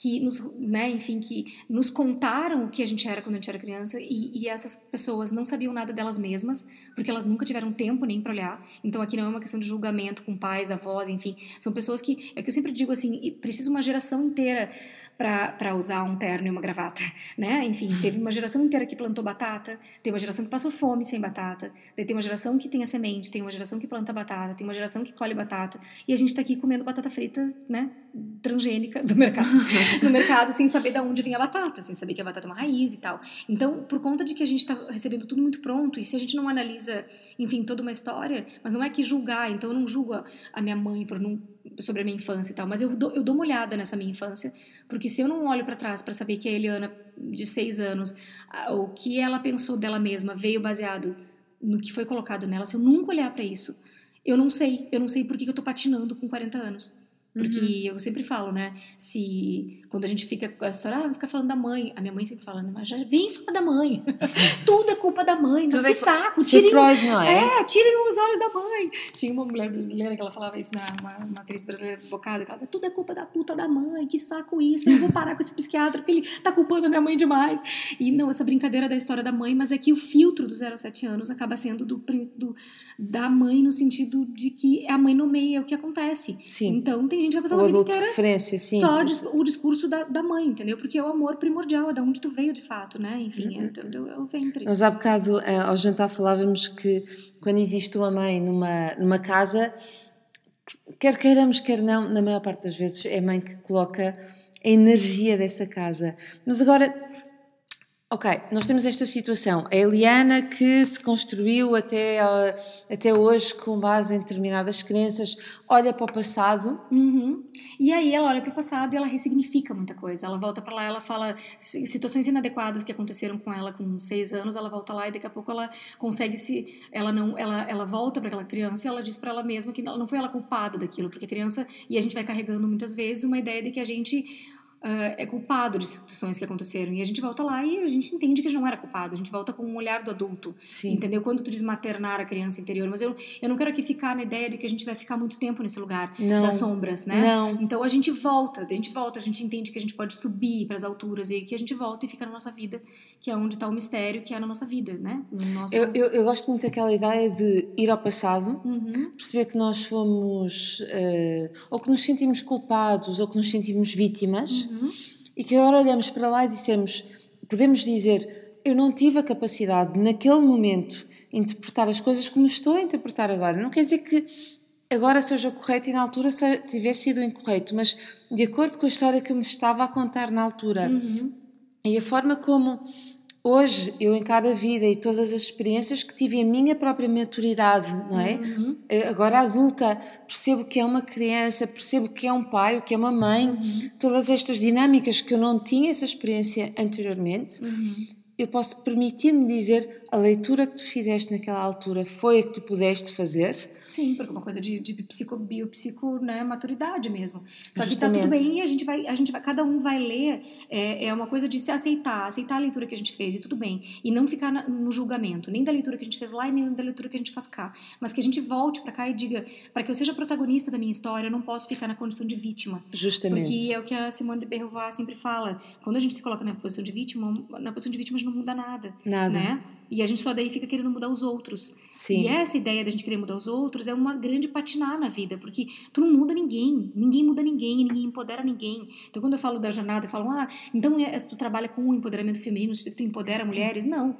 que nos, né, enfim, que nos contaram o que a gente era quando a gente era criança e, e, essas pessoas não sabiam nada delas mesmas, porque elas nunca tiveram tempo nem para olhar. Então aqui não é uma questão de julgamento com pais, avós, enfim, são pessoas que, é que eu sempre digo assim, precisa uma geração inteira para usar um terno e uma gravata, [laughs] né? Enfim, teve uma geração inteira que plantou batata, tem uma geração que passou fome sem batata, tem uma geração que tem a semente, tem uma geração que planta batata, tem uma geração que colhe batata, e a gente está aqui comendo batata frita, né? Transgênica do mercado, [laughs] [laughs] no mercado sem saber de onde vinha a batata, sem saber que a batata é uma raiz e tal. Então, por conta de que a gente está recebendo tudo muito pronto, e se a gente não analisa, enfim, toda uma história, mas não é que julgar, então eu não julgo a minha mãe por não sobre a minha infância e tal, mas eu dou, eu dou uma olhada nessa minha infância, porque se eu não olho para trás para saber que a Eliana, de seis anos, o que ela pensou dela mesma veio baseado no que foi colocado nela, se eu nunca olhar para isso, eu não sei, eu não sei por que eu tô patinando com 40 anos. Porque uhum. eu sempre falo, né? Se quando a gente fica com a história, ah, fica falando da mãe. A minha mãe sempre fala, mas já vem falar da mãe. [laughs] Tudo é culpa da mãe, mas que é saco. Tirem, Freud, não é? é, tirem os olhos da mãe. Tinha uma mulher brasileira que ela falava isso, né? uma, uma atriz brasileira desbocada, que ela tudo é culpa da puta da mãe, que saco isso, eu vou parar com esse psiquiatra porque ele tá culpando a minha mãe demais. E não, essa brincadeira da história da mãe, mas é que o filtro do 0 a 7 anos acaba sendo do, do da mãe no sentido de que a mãe nomeia o que acontece. Sim. Então tem gente que vai passar o uma vida inteira referência, sim. só o discurso da, da mãe, entendeu? Porque é o amor primordial, é da onde tu veio de fato, né? Enfim, uhum. é, é, é, o ventre. Nós há bocado, eh, ao jantar, falávamos que quando existe uma mãe numa, numa casa, quer queiramos, quer não, na maior parte das vezes é a mãe que coloca a energia dessa casa. Mas agora, Ok, nós temos esta situação. A Eliana que se construiu até, até hoje com base em determinadas crenças, olha para o passado. Uhum. E aí ela olha para o passado e ela ressignifica muita coisa. Ela volta para lá, ela fala situações inadequadas que aconteceram com ela com seis anos, ela volta lá e daqui a pouco ela consegue se. Ela não, ela, ela volta para aquela criança e ela diz para ela mesma que não foi ela culpada daquilo, porque a criança. E a gente vai carregando muitas vezes uma ideia de que a gente uh, é culpado de situações que aconteceram. E a gente volta lá e a gente entende que não era culpado. A gente volta com um olhar do adulto. Sim. Entendeu? Quando tu diz maternar a criança interior. Mas eu, eu não quero aqui ficar na ideia de que a gente vai ficar muito tempo nesse lugar não. das sombras, né? Não. Então a gente volta, a gente volta, a gente entende que a gente pode subir para as alturas e que a gente volta e fica na nossa vida, que é onde está o mistério, que é na nossa vida, né? Nosso... Eu, eu, eu, gosto muito daquela ideia de ir ao passado, uhum. perceber que nós fomos, uh, ou que nos sentimos culpados, ou que nos sentimos vítimas. Uhum. E que agora olhamos para lá e dissemos, podemos dizer, eu não tive a capacidade naquele momento interpretar as coisas como estou a interpretar agora. Não quer dizer que agora seja correto e na altura tivesse sido incorreto, mas de acordo com a história que me estava a contar na altura uhum. e a forma como hoje eu encaro a vida e todas as experiências que tive a minha própria maturidade, não é? Uhum. Eh, agora adulta, percebo que é uma criança, percebo que é um pai, o que é uma mãe, uhum. todas estas dinâmicas que eu não tinha essa experiência anteriormente. Uhum eu posso permitir-me dizer a leitura que tu fizeste naquela altura foi a que tu pudeste fazer? Sim, porque é uma coisa de, de psico, biopsico, né, maturidade mesmo. Só Justamente. que tá tudo bem e a gente vai, a gente vai, cada um vai ler, é, é uma coisa de se aceitar, aceitar a leitura que a gente fez e tudo bem. E não ficar na, no julgamento, nem da leitura que a gente fez lá e nem da leitura que a gente faz cá. Mas que a gente volte para cá e diga, para que eu seja protagonista da minha história, eu não posso ficar na condição de vítima. Justamente. Porque é o que a Simone de Beauvoir sempre fala. Quando a gente se coloca na posição de vítima, na posição de vítima a gente não muda nada. Nada. Né? E a gente só daí fica querendo mudar os outros. Sim. E essa ideia da gente querer mudar os outros é uma grande patinar na vida, porque tu não muda ninguém, ninguém muda ninguém, ninguém empodera ninguém. Então quando eu falo da jornada, eu falo, ah, então é, tu trabalha com o empoderamento feminino, tu empodera mulheres. Não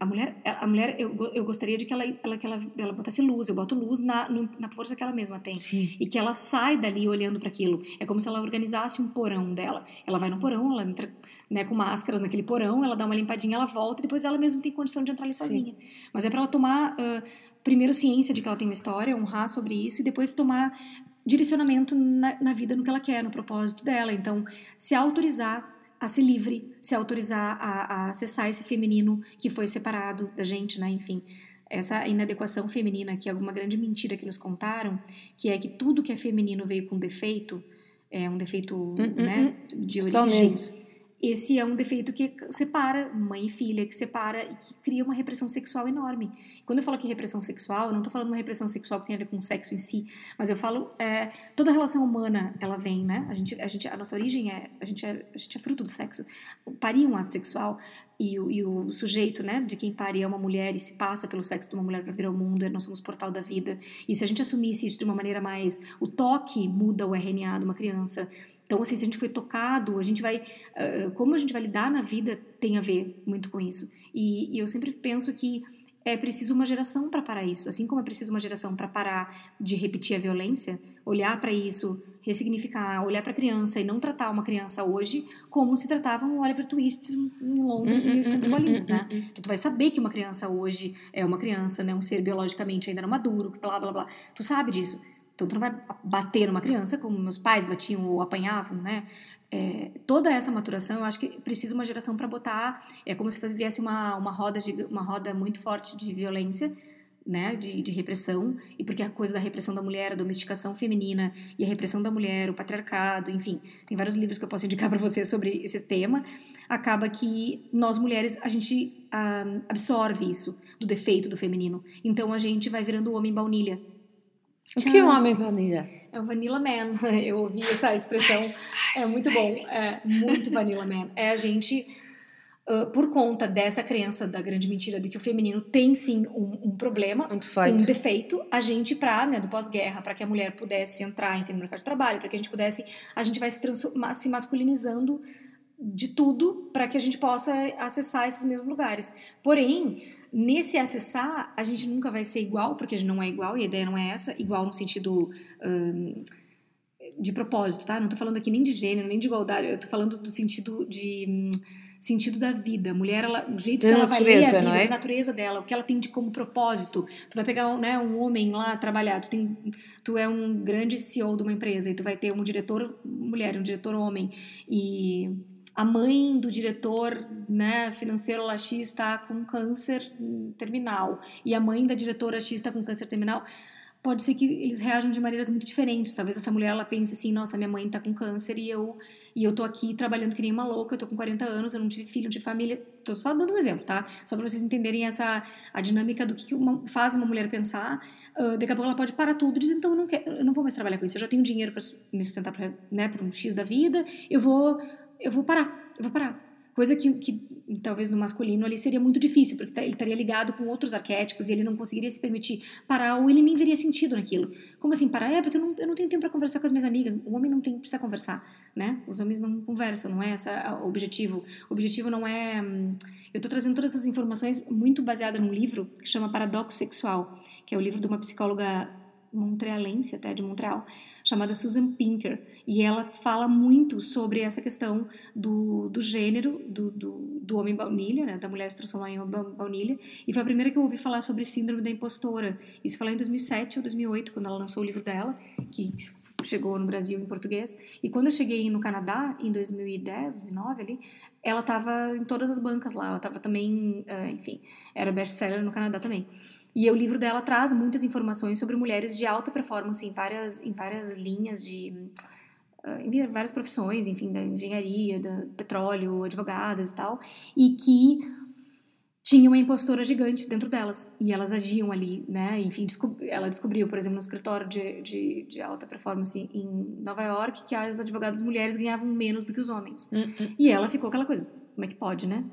a mulher, a mulher eu, eu gostaria de que ela, ela, que ela, ela botasse luz, eu boto luz na, na força que ela mesma tem. Sim. E que ela sai dali olhando para aquilo. É como se ela organizasse um porão dela. Ela vai no porão, ela entra né, com máscaras naquele porão, ela dá uma limpadinha, ela volta e depois ela mesma tem condição de entrar ali sozinha. Sim. Mas é para ela tomar, uh, primeiro, ciência de que ela tem uma história, honrar sobre isso e depois tomar direcionamento na, na vida, no que ela quer, no propósito dela. Então, se autorizar a ser livre, se autorizar a, a acessar esse feminino que foi separado da gente, né? Enfim, essa inadequação feminina, que é uma grande mentira que nos contaram, que é que tudo que é feminino veio com defeito, é um defeito uh, né, uh, de origem. Esse é um defeito que separa mãe e filha, que separa e que cria uma repressão sexual enorme. Quando eu falo que repressão sexual, eu não estou falando uma repressão sexual que tem a ver com o sexo em si, mas eu falo é, toda relação humana, ela vem, né? A gente, a gente, a nossa origem é a gente é, a gente é fruto do sexo. Parir um ato sexual e o, e o sujeito, né, de quem pare é uma mulher e se passa pelo sexo de uma mulher para vir ao mundo, nós somos portal da vida. E se a gente assumisse isso de uma maneira mais, o toque muda o RNA de uma criança. Então, assim, se a gente foi tocado, a gente vai. Uh, como a gente vai lidar na vida tem a ver muito com isso. E, e eu sempre penso que é preciso uma geração para parar isso. Assim como é preciso uma geração para parar de repetir a violência, olhar para isso, ressignificar, olhar para a criança e não tratar uma criança hoje como se tratava um Oliver Twist em Londres em 1800 uhum, uhum, bolinhas, uhum, né? Então tu vai saber que uma criança hoje é uma criança, né, um ser biologicamente ainda não maduro, blá blá blá. Tu sabe disso. Então tu não vai bater numa criança como meus pais batiam ou apanhavam, né? É, toda essa maturação, eu acho que precisa uma geração para botar. É como se viesse uma, uma roda uma roda muito forte de violência, né, de, de, repressão, e porque a coisa da repressão da mulher, a domesticação feminina e a repressão da mulher, o patriarcado, enfim, tem vários livros que eu posso indicar para você sobre esse tema. Acaba que nós mulheres a gente ah, absorve isso do defeito do feminino, então a gente vai virando o homem baunilha o que é um homem baunilha? É o Vanilla Man. [laughs] Eu ouvi essa expressão. É muito bom. É muito Vanilla Man. É a gente, uh, por conta dessa crença da grande mentira de que o feminino tem sim um, um problema, um defeito, a gente, pra, né, do pós-guerra, para que a mulher pudesse entrar enfim, no mercado de trabalho, para que a gente pudesse, a gente vai se, se masculinizando de tudo para que a gente possa acessar esses mesmos lugares. Porém, nesse acessar, a gente nunca vai ser igual, porque a gente não é igual, e a ideia não é essa, igual no sentido um, de propósito, tá? Não tô falando aqui nem de gênero, nem de igualdade, eu tô falando do sentido de. sentido da vida. Mulher, ela, o jeito Da que ela vai ler a natureza, vida, não é? a natureza dela, o que ela tem de como propósito. Tu vai pegar um, né, um homem lá trabalhar, tu, tem, tu é um grande CEO de uma empresa e tu vai ter um diretor mulher, um diretor homem e a mãe do diretor né, financeiro lá X está com câncer terminal e a mãe da diretora X está com câncer terminal, pode ser que eles reajam de maneiras muito diferentes. Talvez essa mulher ela pense assim, nossa, minha mãe está com câncer e eu e eu tô aqui trabalhando que nem uma louca, eu tô com 40 anos, eu não tive filho, não tive família. Tô só dando um exemplo, tá? Só para vocês entenderem essa a dinâmica do que uma, faz uma mulher pensar. Ah, daqui a pouco ela pode parar tudo e dizer, então eu não quero, eu não vou mais trabalhar com isso. Eu já tenho dinheiro para me sustentar pra, né, para um X da vida. Eu vou eu vou parar, eu vou parar. Coisa que, que talvez no masculino ali seria muito difícil, porque tá- ele estaria ligado com outros arquétipos e ele não conseguiria se permitir parar ou ele nem veria sentido naquilo. Como assim parar? É porque eu não, eu não tenho tempo para conversar com as minhas amigas. O homem não tem precisa conversar, né? Os homens não conversam, não é esse o objetivo. O objetivo não é. hum, Eu estou trazendo todas essas informações muito baseada num livro que chama Paradoxo Sexual, que é o livro de uma psicóloga montrealense até de Montreal, chamada Susan Pinker, e ela fala muito sobre essa questão do, do gênero do, do, do homem baunilha, né, da mulher se transformar em homem ba- baunilha, e foi a primeira que eu ouvi falar sobre síndrome da impostora. Isso foi lá em 2007 ou 2008, quando ela lançou o livro dela, que chegou no Brasil em português. E quando eu cheguei no Canadá, em 2010, 2009 ali, ela estava em todas as bancas lá. Ela estava também, eh, enfim, era best-seller no Canadá também. E o livro dela traz muitas informações sobre mulheres de alta performance em várias, em várias linhas de. eh, em várias profissões, enfim, da engenharia, do petróleo, advogadas e tal, e que tinha uma impostora gigante dentro delas. E elas agiam ali, né? Enfim, descob- ela descobriu, por exemplo, no escritório de, de, de alta performance em Nova York, que as advogadas mulheres ganhavam menos do que os homens. Hum, hum. E ela ficou aquela coisa, como é que pode, né?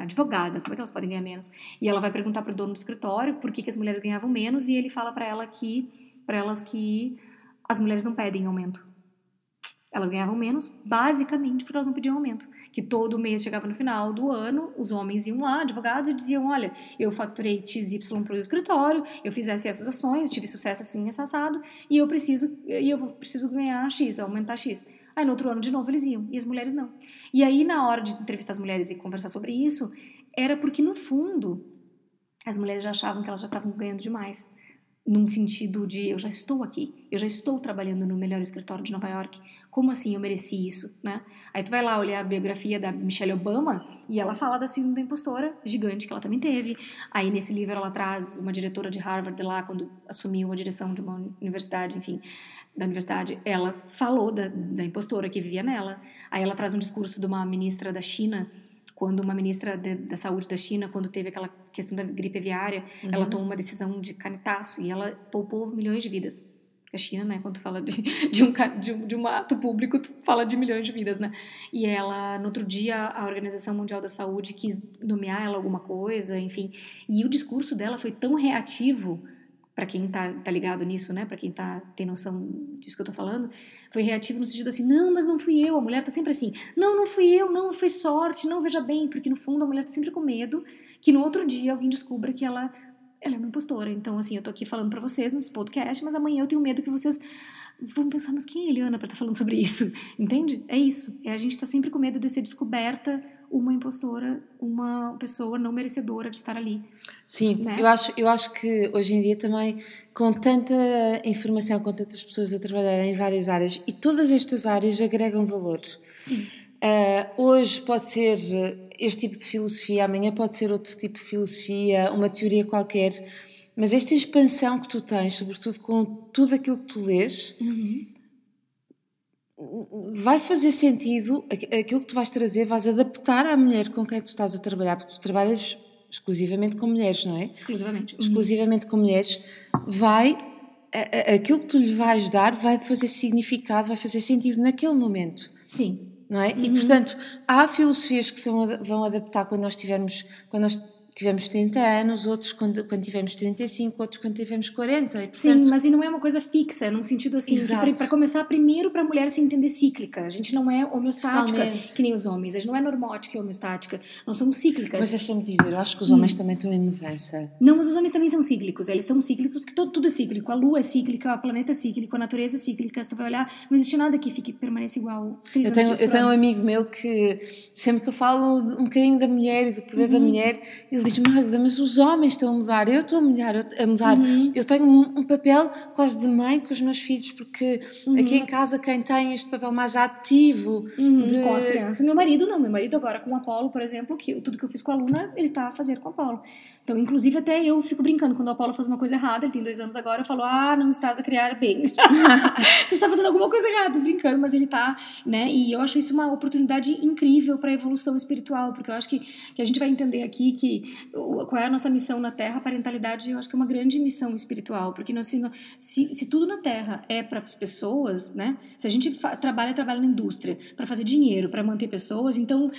Advogada, como é que elas podem ganhar menos? E ela vai perguntar pro dono do escritório por que, que as mulheres ganhavam menos e ele fala para ela que, para elas que as mulheres não pedem aumento. Elas ganhavam menos, basicamente porque elas não pediam aumento. Que todo mês chegava no final do ano, os homens iam lá, advogados, e diziam: Olha, eu faturei XY para o escritório, eu fizesse essas ações, tive sucesso assim, esse assado, e eu preciso, e eu preciso ganhar X, aumentar X. Aí no outro ano, de novo, eles iam, e as mulheres não. E aí, na hora de entrevistar as mulheres e conversar sobre isso, era porque, no fundo, as mulheres já achavam que elas já estavam ganhando demais. Num sentido de, eu já estou aqui, eu já estou trabalhando no melhor escritório de Nova York, como assim eu mereci isso, né? Aí tu vai lá olhar a biografia da Michelle Obama e ela fala da síndrome da impostora gigante que ela também teve. Aí nesse livro ela traz uma diretora de Harvard lá, quando assumiu a direção de uma universidade, enfim, da universidade, ela falou da, da impostora que vivia nela. Aí ela traz um discurso de uma ministra da China, quando uma ministra de, da saúde da China, quando teve aquela questão da gripe aviária, Uhum. ela tomou uma decisão de canetaço e ela poupou milhões de vidas. Porque a China, né, quando tu fala de, [laughs] de, um, de, um, de um ato público, tu fala de milhões de vidas, né? E ela, no outro dia, a Organização Mundial da Saúde quis nomear ela alguma coisa, enfim. E o discurso dela foi tão reativo, para quem tá, tá ligado nisso, né, para quem tá, tem noção disso que eu tô falando, foi reativo no sentido assim, não, mas não fui eu. A mulher tá sempre assim, não, não fui eu, não, foi sorte, não, veja bem, porque no fundo a mulher tá sempre com medo que no outro dia alguém descubra que ela ela é uma impostora. Então, assim, eu tô aqui falando pra vocês nesse podcast, mas amanhã eu tenho medo que vocês vão pensar, mas quem é Eliana pra estar falando sobre isso? Entende? É isso. É a gente tá sempre com medo de ser descoberta uma impostora, uma pessoa não merecedora de estar ali. Sim, Né? eu, acho, eu acho que hoje em dia também, com tanta informação, com tantas pessoas a trabalhar em várias áreas, e todas estas áreas agregam valor. Sim. Ah, hoje pode ser este tipo de filosofia, amanhã pode ser outro tipo de filosofia, uma teoria qualquer, mas esta expansão que tu tens, sobretudo com tudo aquilo que tu lês, Uhum. Vai fazer sentido, aqu- aquilo que tu vais trazer, vais adaptar à mulher com quem tu estás a trabalhar, porque tu trabalhas exclusivamente com mulheres, não é? Exclusivamente. exclusivamente com mulheres, vai aquilo que tu lhe vais dar vai fazer significado, vai fazer sentido naquele momento, Sim. não é? E portanto, há filosofias que são, vão adaptar quando nós tivermos, quando nós tivemos 30 anos, outros quando, quando tivemos 35, outros quando tivemos 40. E, portanto... Sim, mas e não é uma coisa fixa, num sentido assim, para começar, primeiro para a mulher se entender cíclica. A gente não é homeostática, Totalmente. que nem os homens. A gente não é normótica e homeostática. Nós somos cíclicas. Mas deixa-me dizer, eu acho que os homens hum. também estão em mudança. Não, mas os homens também são cíclicos. Eles são cíclicos porque todo, tudo é cíclico. A lua é cíclica, o planeta é cíclico, a natureza é cíclica. Se tu vai olhar, não existe nada que fique permaneça igual. Eu tenho, eu tenho um amigo meu que sempre que eu falo um bocadinho da mulher e do poder uhum. da mulher, ele diz: Magda, mas os homens estão a mudar, eu estou a mudar, a mudar. Uhum. Eu tenho um, um, papel quase de mãe com os meus filhos, porque uhum. aqui em casa quem tem este papel mais ativo uhum. de... com as crianças. Meu marido não, meu marido agora com o Apolo, por exemplo, que tudo que eu fiz com a aluna, ele está a fazer com o Apolo. Então, inclusive, até eu fico brincando, quando o Apolo faz uma coisa errada, ele tem dois anos agora, eu falo, ah, não estás a criar bem. [laughs] tu está fazendo alguma coisa errada, brincando, mas ele está, né? E eu acho isso uma oportunidade incrível para a evolução espiritual, porque eu acho que, que a gente vai entender aqui que qual é a nossa missão na Terra, a parentalidade, eu acho que é uma grande missão espiritual, porque nós, se, se, se tudo na Terra é para as pessoas, né? Se a gente trabalha, trabalha na indústria para fazer dinheiro, para manter pessoas, então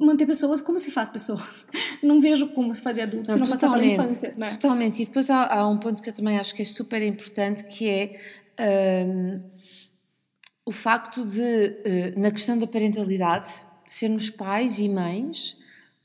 manter pessoas como se faz pessoas. [laughs] Não vejo como se fazer adulto não, se não passar pela infância. Né? Totalmente. E depois há, há, um ponto que eu também acho que é super importante, que é um, o facto de, uh, na questão da parentalidade, sermos pais e mães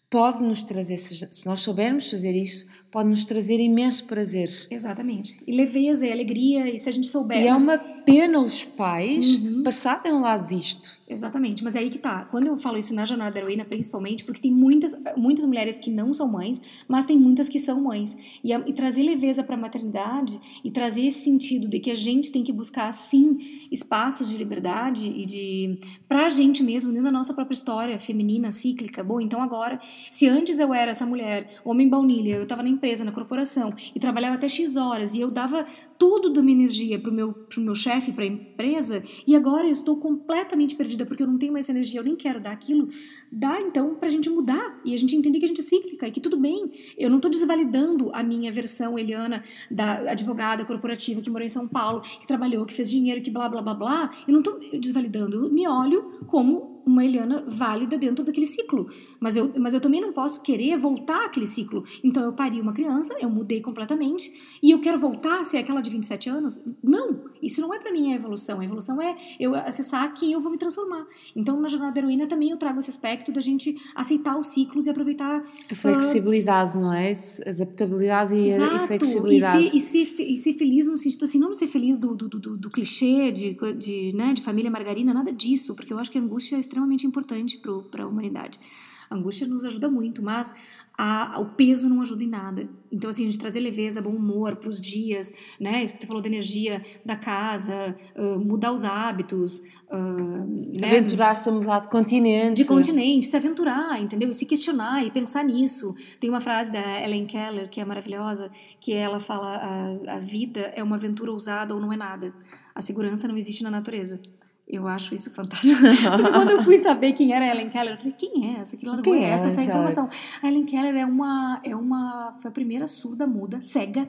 pode nos trazer, se nós soubermos fazer isso, pode nos trazer imenso prazer. Exatamente. E leveza e alegria, e se a gente souber. E é uma pena os pais uhum. passarem ao lado disto. Exatamente, mas é aí que tá. Quando eu falo isso na jornada da heroína, principalmente, porque tem muitas, muitas mulheres que não são mães, mas tem muitas que são mães. E, a, e trazer leveza para a maternidade e trazer esse sentido de que a gente tem que buscar, sim, espaços de liberdade e de. pra gente mesmo, dentro da nossa própria história feminina, cíclica. Bom, então agora, se antes eu era essa mulher, homem baunilha, eu estava na empresa, na corporação, e trabalhava até X horas, e eu dava tudo da minha energia pro meu, pro meu chefe, para a empresa, e agora eu estou completamente perdida porque eu não tenho mais energia, eu nem quero dar aquilo, dá então para a gente mudar e a gente entender que a gente é cíclica e que tudo bem. Eu não estou desvalidando a minha versão Eliana da advogada corporativa que morou em São Paulo, que trabalhou, que fez dinheiro, que blá blá blá blá. Eu não estou desvalidando, eu me olho como uma Eliana válida dentro daquele ciclo. Mas eu, mas eu também não posso querer voltar àquele ciclo. Então eu pari uma criança, eu mudei completamente, e eu quero voltar a ser aquela de 27 anos? Não! Isso não é para mim a evolução. A evolução é eu acessar quem eu vou me transformar. Então na jornada da heroína também eu trago esse aspecto da gente aceitar os ciclos e aproveitar. A flexibilidade, uh... não é? Adaptabilidade e, Exato. e flexibilidade. E ser, e, ser, e ser feliz no sentido assim, não ser feliz do, do, do, do clichê de, de, né, de família margarina, nada disso, porque eu acho que a angústia é extremamente importante para a humanidade. A angústia nos ajuda muito, mas a, o peso não ajuda em nada. Então, assim, a gente trazer leveza, bom humor para os dias, né? Isso que tu falou da energia da casa, uh, mudar os hábitos. Uh, né? Aventurar-se a mudar de continente. De continente, se aventurar, entendeu? E se questionar e pensar nisso. Tem uma frase da Ellen Keller, que é maravilhosa, que ela fala: a, a vida é uma aventura ousada ou não é nada. A segurança não existe na natureza. Eu acho isso fantástico. [laughs] Porque quando eu fui saber quem era a Ellen Keller, eu falei, quem é essa? Que largou quem é essa? Essa é informação. A Ellen Keller é uma, é uma. Foi a primeira surda muda, cega.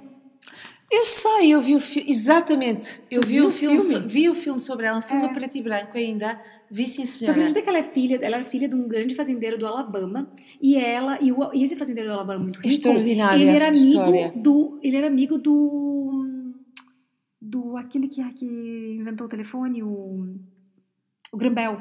Eu sei, eu vi o filme. Exatamente. Eu vi o filme, filme? vi o filme sobre ela, um filme é. preto e branco ainda. Vi sim, senhora. Tu acredita que ela é filha, ela era filha de um grande fazendeiro do Alabama e ela e, o, e esse fazendeiro do Alabama muito rico. Extraordinária ele era amigo história. do ele era amigo do do aquele que, que inventou o telefone, o, o Grambel,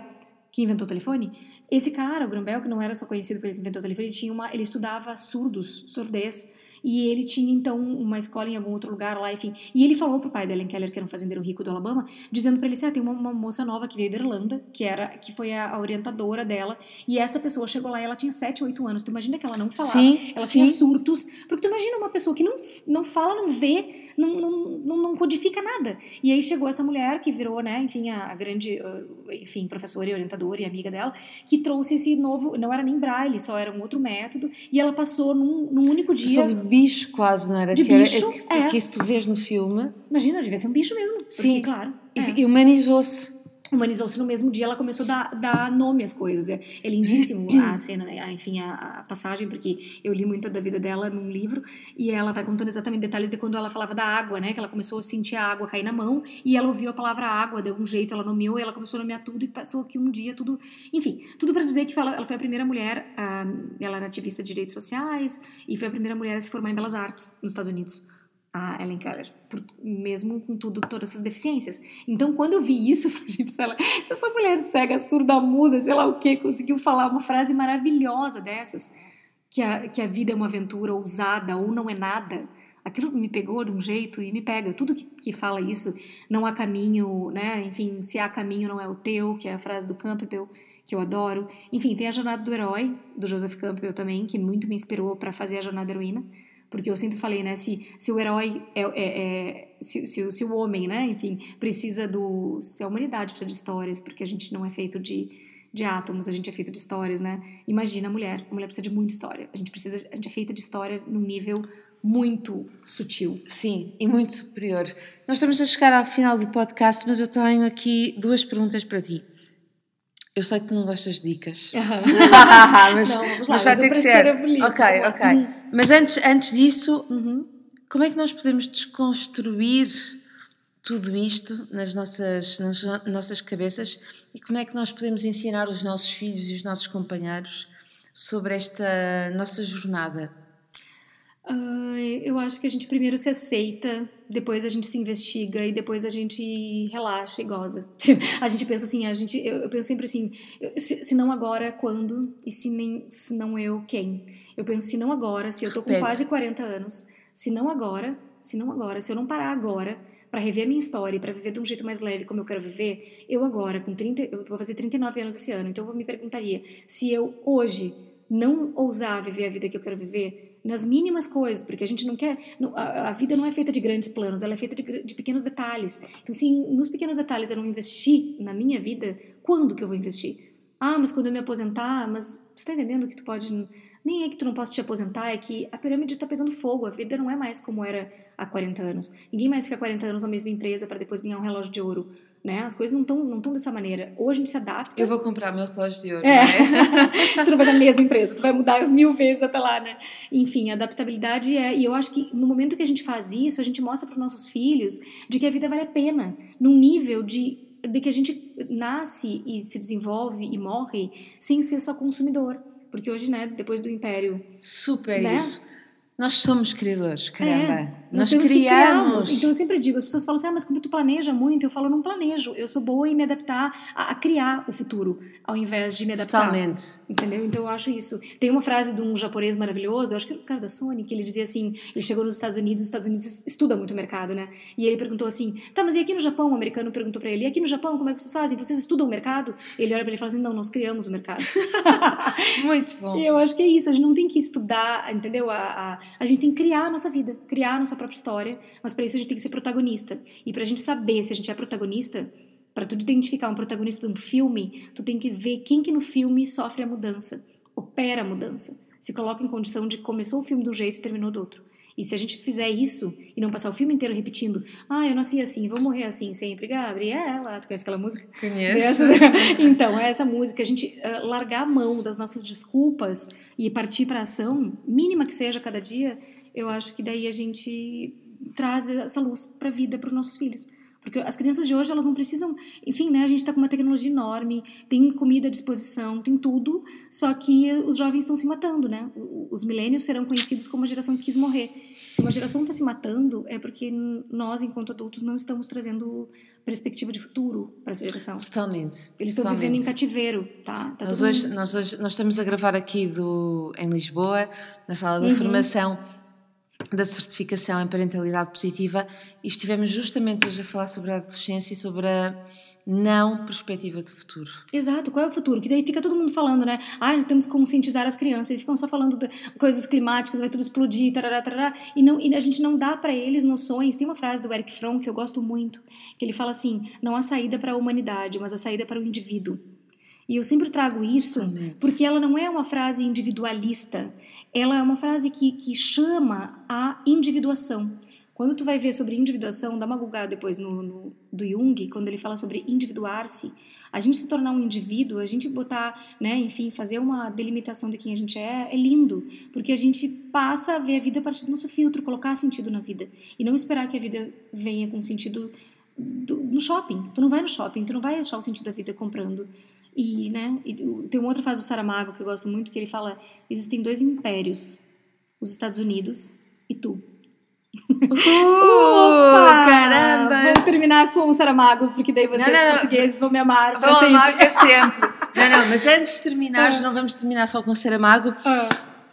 que inventou o telefone. Esse cara, o Grambel, que não era só conhecido porque ele inventou o telefone, ele, tinha uma, ele estudava surdos, surdez, e ele tinha então uma escola em algum outro lugar lá, enfim. E ele falou pro pai da Ellen Keller, que era um fazendeiro rico do Alabama, dizendo para ele assim: ah, tem uma, uma, moça nova que veio da Irlanda, que era que foi a, a, orientadora dela, e essa pessoa chegou lá e ela tinha 7, 8 anos. Tu imagina que ela não falava, sim, ela sim. tinha surtos, porque tu imagina uma pessoa que não, não fala, não vê, não, não, não, não codifica nada. E aí chegou essa mulher que virou, né, enfim, a, a grande, uh, enfim, professora e orientadora e amiga dela, que trouxe esse novo, não era nem braille, só era um outro método, e ela passou num, num único dia bicho quase, não era? De que bicho, era, que, é. que isso tu vês no filme. Imagina, devia ser um bicho mesmo. Sim, porque, claro. E, é. e humanizou-se. Humanizou-se no mesmo dia, ela começou a dar, dar nome às coisas. É, é lindíssimo a [clears throat] cena, né? enfim, a, a, passagem, porque eu li muito da vida dela num livro, e ela vai contando exatamente detalhes de quando ela falava da água, né? Que ela começou a sentir a água cair na mão, e ela ouviu a palavra água, deu um jeito, ela nomeou, e ela começou a nomear tudo, e passou que um dia tudo... Enfim, tudo para dizer que ela, ela, foi a primeira mulher, ela era ativista de direitos sociais, e foi a primeira mulher a se formar em Belas Artes nos Estados Unidos a Ellen Keller, por, mesmo com tudo, todas essas deficiências. Então, quando eu vi isso, [laughs] eu falei, gente, se, ela, se essa mulher cega, surda, muda, sei lá o que, conseguiu falar uma frase maravilhosa dessas, que a, que a vida é uma aventura ousada ou não é nada, aquilo me pegou de um jeito e me pega. Tudo que, que fala isso, não há caminho, né? Enfim, se há caminho não é o teu, que é a frase do Campbell, que eu adoro. Enfim, tem a Jornada do Herói, do Joseph Campbell também, que muito me inspirou para fazer a Jornada Heroína porque eu sempre falei, né, se, se o herói é, é, é se, se, se, o homem, né, enfim, precisa do, se a humanidade precisa de histórias, porque a gente não é feito de, de átomos, a gente é feito de histórias, né, imagina a mulher, a mulher precisa de muita história, a gente precisa, a gente é feita de história num nível muito sutil. Sim, e muito superior. Nós estamos a chegar ao final do podcast, mas eu tenho aqui duas perguntas para ti. Eu sei que não gostas de dicas. [laughs] mas, não, lá, mas vai ter que ser. ok, ok. Hum. Mas antes, antes disso, uhum. como é que nós podemos desconstruir tudo isto nas nossas, nas nossas cabeças e como é que nós podemos ensinar os nossos filhos e os nossos companheiros sobre esta nossa jornada? Uh, eu acho que a gente primeiro se aceita, depois a gente se investiga e depois a gente relaxa e goza. [laughs] a gente pensa assim, a gente, eu, eu penso sempre assim, eu, se, se, não agora, quando? E se, nem, se não eu, quem? Eu penso, se não agora, se eu tô com Repete. quase 40 anos, se não agora, se não agora, se eu não parar agora para rever a minha história, para viver de um jeito mais leve como eu quero viver, eu agora, com 30, eu vou fazer 39 anos esse ano, então eu me perguntaria, se eu hoje não ousar viver a vida que eu quero viver, nas mínimas coisas, porque a gente não quer. a, a, vida não é feita de grandes planos, ela é feita de, de, pequenos detalhes. Então, se nos pequenos detalhes eu não investir na minha vida, quando que eu vou investir? Ah, mas quando eu me aposentar, mas você tá entendendo que tu pode. Nem é que tu não possa te aposentar, é que a pirâmide tá pegando fogo, a vida não é mais como era há 40 anos. Ninguém mais fica 40 anos na mesma empresa para depois ganhar um relógio de ouro né? As coisas não estão não tão dessa maneira. Hoje a gente se adapta. Eu vou comprar meu relógio de ouro. É. Né? [laughs] tu não vai na mesma empresa, tu vai mudar mil vezes até lá, né? Enfim, a adaptabilidade é. E eu acho que no momento que a gente faz isso, a gente mostra para os nossos filhos de que a vida vale a pena, num nível de, de que a gente nasce e se desenvolve e morre sem ser só consumidor. Porque hoje, né, depois do império. Super né? isso nós somos criadores, caramba. É, nós, nós criamos. Então eu sempre digo, as pessoas falam assim, ah, mas como tu planeja muito? Eu falo, não planejo. Eu sou boa em me adaptar a, a criar o futuro, ao invés de me adaptar. Totalmente. Entendeu? Então eu acho isso. Tem uma frase de um japonês maravilhoso, eu acho que era o cara da Sony, que ele dizia assim, ele chegou nos Estados Unidos, os Estados Unidos estuda muito o mercado, né? E ele perguntou assim, tá, mas e aqui no Japão? O americano perguntou para ele, e aqui no Japão, como é que vocês fazem? Vocês estudam o mercado? Ele olha para ele e fala assim, não, nós criamos o mercado. [laughs] muito bom. E eu acho que é isso, a gente não tem que estudar, entendeu? A, a, a gente tem que criar a nossa vida, criar a nossa própria história, mas para isso a gente tem que ser protagonista. E para a gente saber se a gente é protagonista, para tu identificar um protagonista de um filme, tu tem que ver quem que no filme sofre a mudança, opera a mudança, se coloca em condição de começou o filme de um jeito e terminou do outro. E se a gente fizer isso e não passar o filme inteiro repetindo, ah, eu nasci assim, vou morrer assim sempre, Gabriela, tu conhece aquela música? Conheço. [laughs] Então, é essa música, a gente uh, largar a mão das nossas desculpas e partir para ação, mínima que seja cada dia, eu acho que daí a gente traz essa luz para a vida para os nossos filhos. Porque as crianças de hoje, elas não precisam. Enfim, né? A gente está com uma tecnologia enorme, tem comida à disposição, tem tudo, só que os jovens estão se matando, né? Os milênios serão conhecidos como a geração que quis morrer. Se uma geração está se matando, é porque nós, enquanto adultos, não estamos trazendo perspectiva de futuro para essa geração. Totalmente. Eles estão vivendo em cativeiro, tá? tá nós, hoje, mundo... nós, hoje, nós estamos a gravar aqui do, em Lisboa, na sala de uhum. formação da certificação em parentalidade positiva e estivemos justamente hoje a falar sobre a adolescência e sobre a não perspectiva de futuro. Exato, qual é o futuro? Que daí fica todo mundo falando, né? Ah, nós temos que conscientizar as crianças, e ficam só falando de coisas climáticas, vai tudo explodir, tarará, tarará, e, não, e a gente não dá para eles noções. Tem uma frase do Eric Fromm que eu gosto muito, que ele fala assim: não há saída para a humanidade, mas a saída para o indivíduo. E eu sempre trago isso porque ela não é uma frase individualista, ela é uma frase que, que chama a individuação. Quando tu vai ver sobre individuação, dá uma gulgada depois no, no, do Jung, quando ele fala sobre individuar-se, a gente se tornar um indivíduo, a gente botar, né, enfim, fazer uma delimitação de quem a gente é, é lindo, porque a gente passa a ver a vida a partir do nosso filtro, colocar sentido na vida e não esperar que a vida venha com sentido do, no shopping. Tu não vai no shopping, tu não vai achar o sentido da vida comprando. E, né, e tem uma outra frase do Saramago que eu gosto muito, que ele fala, existem dois impérios, os Estados Unidos e tu. Uh, Opa! Caramba! Vamos terminar com o Saramago, porque daí vocês não, não, portugueses vão me amar para sempre. amar para sempre. [laughs] não, não, mas antes de terminares, ah. não vamos terminar só com o Saramago. Ah,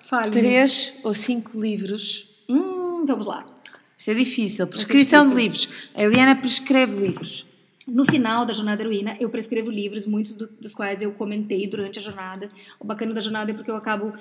fale. Três ou cinco livros. Hum, vamos lá. Isso é difícil. Prescrição de livros. A Eliana prescreve livros. No final da jornada heroína, eu prescrevo livros, muitos do, dos quais eu comentei durante a jornada. O bacana da jornada é porque eu acabo uh,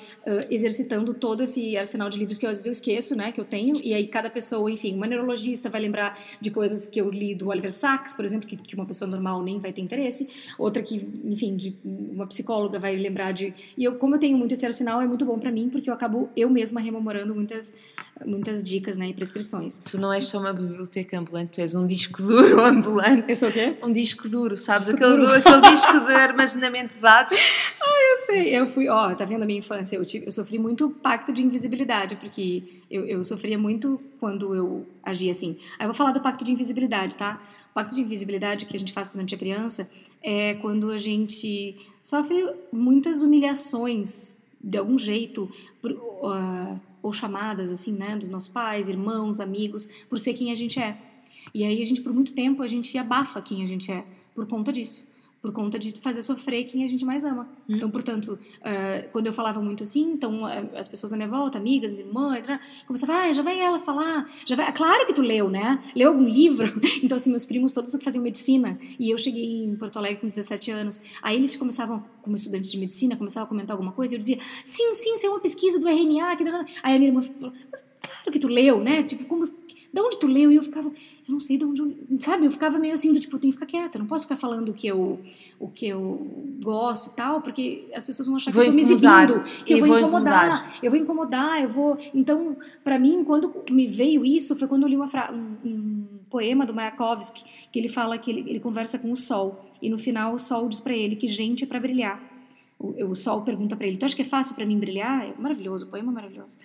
exercitando todo esse arsenal de livros que às vezes eu esqueço, né, que eu tenho, e aí cada pessoa, enfim, uma neurologista vai lembrar de coisas que eu li do Oliver Sacks, por exemplo, que, que uma pessoa normal nem vai ter interesse, outra que, enfim, de uma psicóloga vai lembrar de... E eu, como eu tenho muito esse arsenal, é muito bom para mim, porque eu acabo eu mesma rememorando muitas, muitas dicas, né, e prescrições. Tu não és só uma biblioteca ambulante, tu és um disco duro [laughs] ambulante. Eu sou quê? Um disco duro, sabes? Disco aquele, duro. aquele disco de armazenamento de dados. [laughs] Ah, eu sei. Eu fui, ó, tá vendo a minha infância? Eu, tive, eu sofri muito pacto de invisibilidade, porque eu, eu sofria muito quando eu agia assim. Aí eu vou falar do pacto de invisibilidade, tá? O pacto de invisibilidade que a gente faz quando a gente é criança é quando a gente sofre muitas humilhações de algum jeito, por, uh, ou chamadas, assim, né, dos nossos pais, irmãos, amigos, por ser quem a gente é. E aí a gente, por muito tempo, a gente abafa quem a gente é por conta disso. Por conta de fazer sofrer quem a gente mais ama. Hum. Então, portanto, uh, quando eu falava muito assim, então uh, as pessoas na minha volta, amigas, minha irmã, começavam, ah, já vai ela falar, já vai. Claro que tu leu, né? Leu algum livro? [laughs] Então, assim, meus primos todos faziam medicina. E eu cheguei em Porto Alegre com 17 anos. Aí eles começavam, como estudantes de medicina, começavam a comentar alguma coisa. E eu dizia, sim, sim, isso é uma pesquisa do RNA. Que... Aí a minha irmã falou, mas claro que tu leu, né? Tipo, como de onde tu leu? E eu ficava, eu não sei de onde eu, sabe? Eu ficava meio assim, do tipo, eu tenho que ficar quieta, não posso ficar falando o que eu, o que eu gosto e tal, porque as pessoas vão achar vou que eu tô me exibindo, que eu vou, vou incomodar, incomodar, eu vou incomodar, eu vou... Então, para mim, quando me veio isso, foi quando eu li uma fra... um, um poema do Mayakovsky, que ele fala que ele, ele conversa com o sol, e no final o sol diz para ele que gente é para brilhar. O, o sol pergunta para ele, tu acha que é fácil para mim brilhar? É maravilhoso, o poema é maravilhoso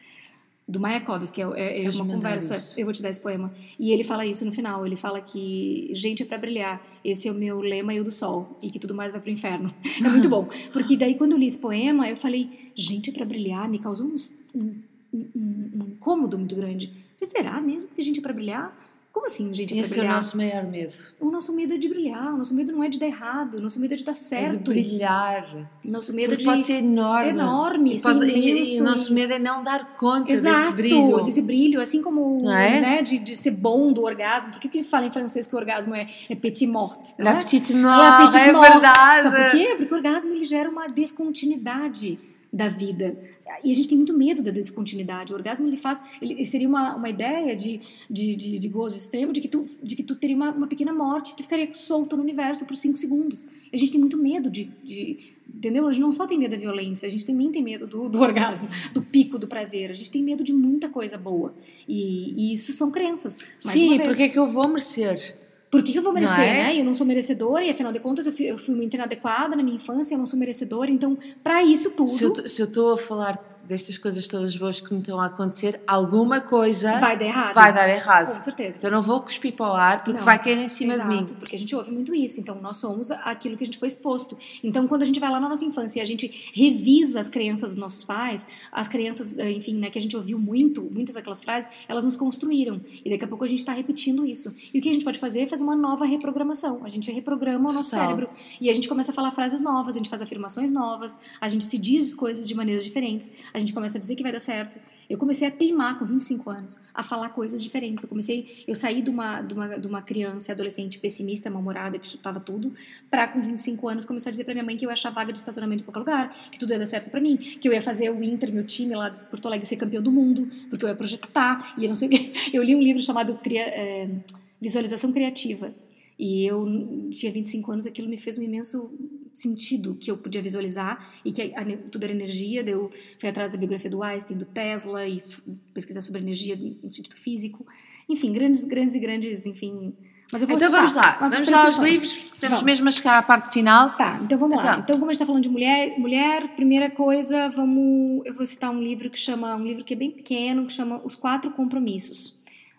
do Mayakovsky, é, é, é uma conversa. Isso. Eu vou te dar esse poema. E ele fala isso no final. Ele fala que gente é para brilhar. Esse é o meu lema e o do sol. E que tudo mais vai pro inferno. [laughs] É muito bom. [laughs] Porque daí, quando eu li esse poema, eu falei: gente é para brilhar. Me causou um, um, um, um incômodo muito grande. Será mesmo que gente é para brilhar? Como assim, gente? É Esse é o nosso maior medo. O nosso medo é de brilhar. O nosso medo não é de dar errado. O nosso medo é de dar certo. É de brilhar. O nosso medo é de. Pode ser enorme. Enorme. E, pode, e, e, o nosso medo é não dar conta Exato, desse brilho. desse brilho. Assim como é? né, de, de ser bom do orgasmo. Por que, que fala em francês que o orgasmo é, é petit mort? La é? petite mort. La petite é mort. verdade. Sabe por quê? Porque o orgasmo ele gera uma descontinuidade da vida. E a gente tem muito medo da descontinuidade. O orgasmo ele faz, ele seria uma, uma ideia de, de, de, de gozo extremo, de que tu, de que tu teria uma, uma pequena morte, tu ficaria solto no universo por cinco segundos. E a gente tem muito medo de, de, entendeu? A gente não só tem medo da violência, a gente também tem medo do, do [laughs] orgasmo, do pico do prazer. A gente tem medo de muita coisa boa. E, e isso são crenças. Sim, porque é que eu vou merecer? Por que, que eu vou merecer, é? né? Eu não sou merecedora e afinal de contas eu fui, eu fui muito inadequada na minha infância, eu não sou merecedora, então para isso tudo. Se eu estou a falar destas coisas todas boas que me estão a acontecer, alguma coisa vai dar errado. Vai dar errado. Com certeza. Então não vou cuspir para o ar porque não, vai cair em cima exato, de mim. Porque a gente ouve muito isso. Então nós somos aquilo que a gente foi exposto. Então quando a gente vai lá na nossa infância e a gente revisa as crenças dos nossos pais, as crenças, eh, enfim, né, que a gente ouviu muito, muitas daquelas frases, elas nos construíram. E daqui a pouco a gente está repetindo isso. E o que a gente pode fazer é fazer uma nova reprogramação. A gente reprograma o nosso Total. cérebro e a gente começa a falar frases novas, a gente faz afirmações novas, a gente se diz coisas de maneiras diferentes, a gente começa a dizer que vai dar certo. Eu comecei a teimar com 25 anos, a falar coisas diferentes. Eu comecei, eu saí de uma, de uma, de uma criança adolescente pessimista, mal-humorada, que chutava tudo, para com 25 anos começar a dizer para minha mãe que eu ia achar vaga de estacionamento em qualquer lugar, que tudo ia dar certo para mim, que eu ia fazer o Inter, meu time lá de Porto Alegre, ser campeão do mundo, porque eu ia projetar, e eu não sei o que. [laughs] Eu li um livro chamado é, Visualização Criativa. E eu tinha 25 anos, aquilo me fez um imenso sentido que eu podia visualizar e que a, a, tudo era energia. Daí eu fui atrás da biografia do Einstein, do Tesla e pesquisar sobre energia no sentido físico. enfim, grandes, grandes e grandes, enfim. Mas eu vou então vamos lá, vamos lá aos livros, estamos Vamos. mesmo a chegar à parte final. Tá, então vamos lá. Então. Então, como a gente tá falando de mulher, mulher, primeira coisa, vamos. Eu vou citar um livro que chama. Um livro que é bem pequeno, que chama Os Quatro Compromissos,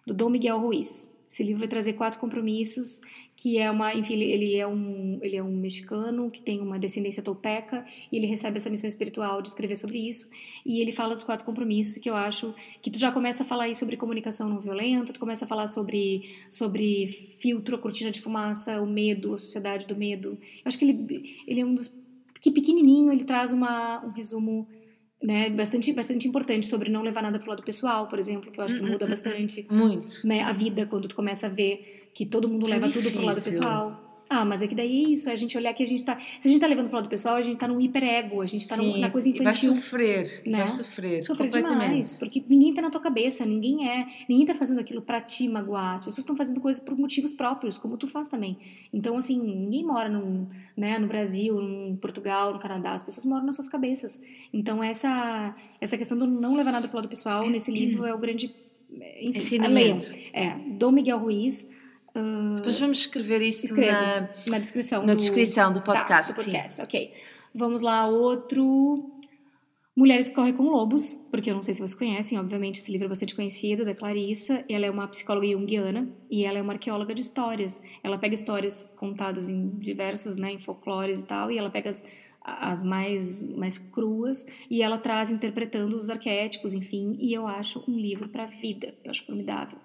do Dom Miguel Ruiz. Esse livro vai trazer quatro compromissos, que é uma. Enfim, ele- é um, ele é um mexicano que tem uma descendência tolteca, e ele recebe essa missão espiritual de escrever sobre isso. E ele fala dos quatro compromissos, que eu acho que tu já começa a falar aí sobre comunicação não violenta, tu começa a falar sobre, sobre filtro, a cortina de fumaça, o medo, a sociedade do medo. Eu acho que ele, ele é um dos que pequenininho ele traz uma, um resumo né, bastante, bastante importante sobre não levar nada pro lado pessoal, por exemplo, que eu acho que Hum, hum, muda hum, bastante Muito. né, a vida quando tu começa a ver que todo mundo É leva tudo pro lado pessoal. Ah, mas é que daí é isso, é a gente olhar que a gente tá. Se a gente tá levando pro lado pessoal, a gente tá num hiperego, a gente tá num- Sim, na coisa e vai infantil. sofrer, né? vai sofrer, Sofrer completamente. demais, porque ninguém tá na tua cabeça, ninguém é, ninguém tá fazendo aquilo pra te magoar. As pessoas estão fazendo coisas por motivos próprios, como tu faz também. Então, assim, ninguém mora num, né, no Brasil, em Portugal, no Canadá, as pessoas moram nas suas cabeças. Então, essa essa questão do não levar nada pro lado pessoal nesse livro é o grande enfim. Ensinamento. É, Dom Miguel Ruiz, ah, Depois vamos escrever isso Escreve. na, na descrição na do, descrição do podcast. Tá, do podcast, ok. Vamos lá, outro. Mulheres que Correm com Lobos, porque eu não sei se vocês conhecem, obviamente esse livro é bastante conhecido, da Clarissa. Ela é uma psicóloga junguiana e ela é uma arqueóloga de histórias. Ela pega histórias contadas em diversos, né, em folclores e tal, e ela pega as, as mais, mais cruas e ela traz interpretando os arquétipos, enfim, e eu acho um livro para a vida, eu acho formidável.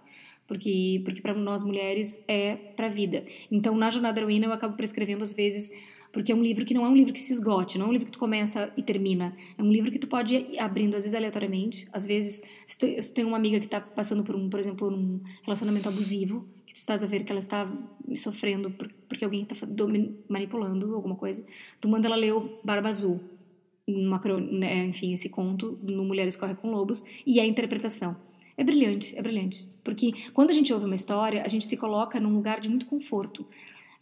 Porque, porque para nós mulheres é para vida. Então, na Jornada da Heroína, eu acabo prescrevendo às vezes porque é um livro que não é um livro que se esgote, não é um livro que tu começa e termina. É um livro que tu pode ir abrindo, às vezes, aleatoriamente. Às vezes, se tu, se tem uma amiga que está passando por, um, por exemplo, um relacionamento abusivo, que tu estás a ver que ela está sofrendo por, porque alguém está manipulando alguma coisa, tu manda ela ler o Barba Azul, uma, né, enfim, esse conto no Mulheres Correm com Lobos, e a interpretação. É brilhante, é brilhante. Porque quando a gente ouve uma história, a gente se coloca num lugar de muito conforto.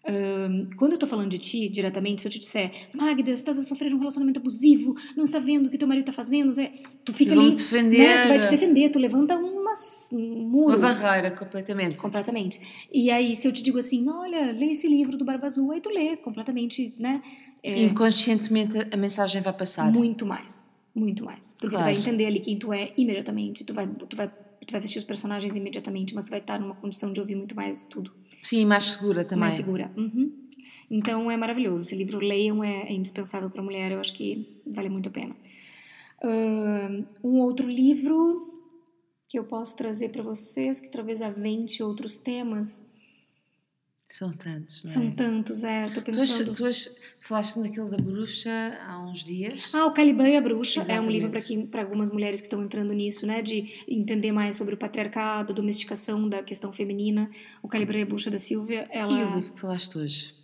Ahn, quando eu tô falando de ti diretamente, se eu te disser, Magda, você a sofrer um relacionamento abusivo, não está vendo o que teu marido está fazendo, Zé", tu fica ali, defender. né, tu vai te defender, tu levanta uma, um muro. Uma barreira, completamente. Completamente. E aí, se eu te digo assim, olha, lê esse livro do Barba Azul, aí tu lê completamente, né? É, Inconscientemente a mensagem vai passar. muito mais. Muito mais. Porque tu Claro. vai entender ali quem tu é imediatamente. Tu vai, tu vai, tu vai vestir os personagens imediatamente, mas tu vai estar numa condição de ouvir muito mais tudo. Sim, mais segura também. Mais segura. Uhum. Então é maravilhoso. Esse livro, leiam, é, é indispensável para mulher. Eu acho que vale muito a pena. Ahn, um outro livro que eu posso trazer para vocês, que talvez avente outros temas. São tantos, não é? São tantos, é. Eu tô Tu, pensando. tu falaste daquilo da bruxa há uns dias. Ah, o Caliban e a Bruxa é um Exatamente. livro para quem, para algumas mulheres que estão entrando nisso, né, de entender mais sobre o patriarcado, a domesticação da questão feminina. O Caliban e a Bruxa da Silvia, ela E o livro que falaste hoje?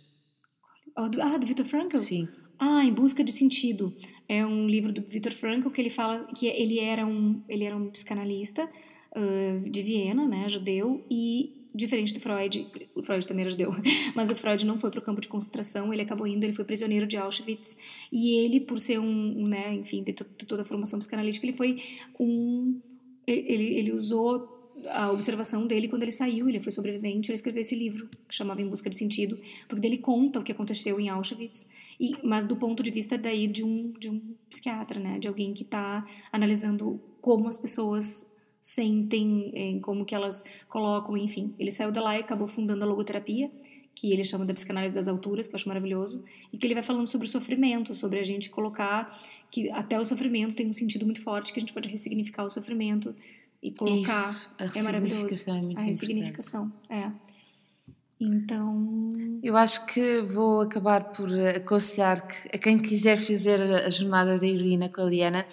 Ah, do, ah, do Viktor Frankl? Sim. Ah, Em Busca de Sentido. É um livro do Viktor Frankl que ele fala que ele era um, ele era um psicanalista ah, de Viena, né, judeu, e diferente do Freud, o Freud também era judeu, [laughs] mas o Freud não foi para o campo de concentração, ele acabou indo, ele foi prisioneiro de Auschwitz, e ele, por ser um, um, né, enfim, de, de toda a formação psicanalítica, ele foi um, ele, ele usou a observação dele quando ele saiu, ele foi sobrevivente, ele escreveu esse livro que chamava Em Busca de Sentido, porque dele conta o que aconteceu em Auschwitz, e, mas do ponto de vista daí de um, de um psiquiatra, né, de alguém que está analisando como as pessoas sentem, em como que elas colocam, enfim. Ele saiu de lá e acabou fundando a logoterapia, que ele chama da psicanálise das alturas, que eu acho maravilhoso, e que ele vai falando sobre o sofrimento, sobre a gente colocar que até o sofrimento tem um sentido muito forte, que a gente pode ressignificar o sofrimento e colocar Isso, a é maravilhoso. é muito a importante. ressignificação, é. Então, Eu acho que vou acabar por aconselhar que a quem quiser fazer a jornada da heroína com a Liana,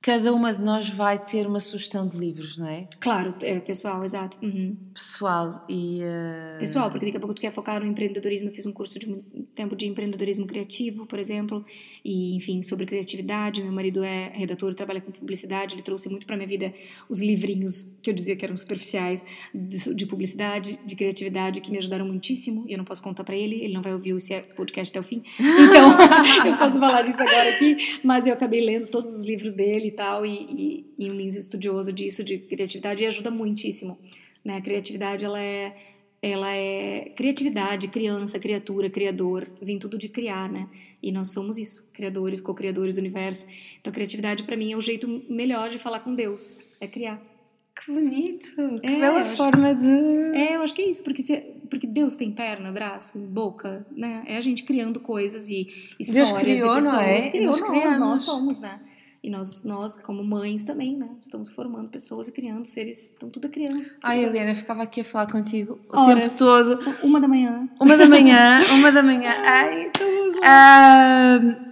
cada uma de nós vai ter uma sugestão de livros, não é? claro, é, pessoal, exato. uhum. Pessoal e. eh, Pessoal, porque daqui a pouco tu quer focar no empreendedorismo, eu fiz um curso de mu- tempo de empreendedorismo criativo, por exemplo, e enfim, sobre criatividade. Meu marido é redator, trabalha com publicidade, ele trouxe muito para minha vida os livrinhos que eu dizia que eram superficiais de, de publicidade, de criatividade, que me ajudaram muitíssimo. E eu não posso contar para ele, ele não vai ouvir esse podcast até o fim. [laughs] Então, [laughs] eu posso falar disso agora aqui, mas eu acabei lendo todos os livros dele e tal, e, e, e um Lindsay estudioso disso, de criatividade, e ajuda muitíssimo Né? A criatividade, ela é, ela é criatividade, criança, criatura, criador, vem tudo de criar, né? E nós somos isso, criadores, co-criadores do universo. Então, criatividade para mim é o jeito melhor de falar com Deus, é criar. Que bonito! Que é, bela forma acho, de. É, eu acho que é isso, porque, se, porque Deus tem perna, braço, boca, né? É a gente criando coisas e histórias. Deus criou, e pessoas. não é? Criou, nós, nós, nós somos, né? E nós, nós, como mães também, né? Estamos formando pessoas e criando seres. Então, tudo é criança. Tudo Ai, Helena, ficava aqui a falar contigo o Horas, tempo todo. São uma da manhã. Uma da manhã, uma da manhã. [laughs] Ai, uh,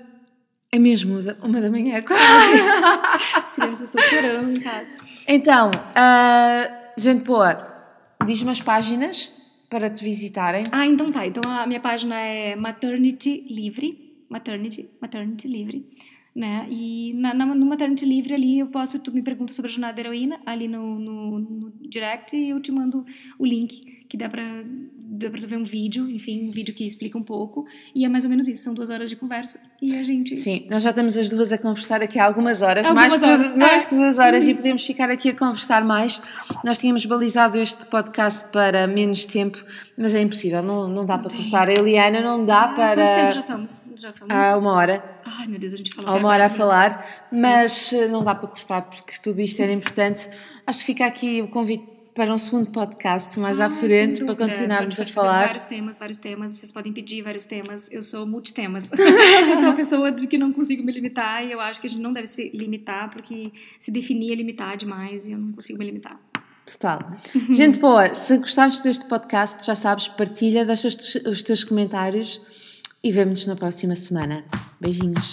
é mesmo uma da manhã, quase. [laughs] As crianças estão chorando em casa. Então, uh, gente boa, diz-me as páginas para te visitarem. Ah, então tá. Então a minha página é Maternity Livre. Maternity, Maternity Livre né? E na, na, no Maternity Livre ali eu posso, tu me pergunta sobre a jornada da heroína ali no, no, no direct e eu te mando o link que dá pra, dá pra tu ver um vídeo, enfim, um vídeo que explica um pouco e é mais ou menos isso, são duas horas de conversa e a gente... Sim, nós já estamos as duas a conversar aqui há algumas horas, algumas mais, horas. Que, mais que duas horas e podemos ficar aqui a conversar mais. Nós tínhamos balizado este podcast para menos tempo, mas é impossível, não, não dá não para tem. cortar. A Eliana não dá ah, para... Quanto tempo já estamos? Já estamos? Há uma hora. Ai meu Deus, a gente falou Há uma hora a falar, mas eh, não dá para cortar porque tudo isto era importante. Acho que fica aqui o convite para um segundo podcast mais ah, à frente para continuarmos a falar. Vários temas, vários temas. Vocês podem pedir vários temas. Eu sou multitemas. [laughs] eu sou uma pessoa de que não consigo me limitar e eu acho que a gente não deve se limitar porque se definir é limitar demais e eu não consigo me limitar. Total. Gente boa, se gostaste deste podcast, já sabes, partilha, deixa os teus comentários e vemo-nos na próxima semana. Beijinhos.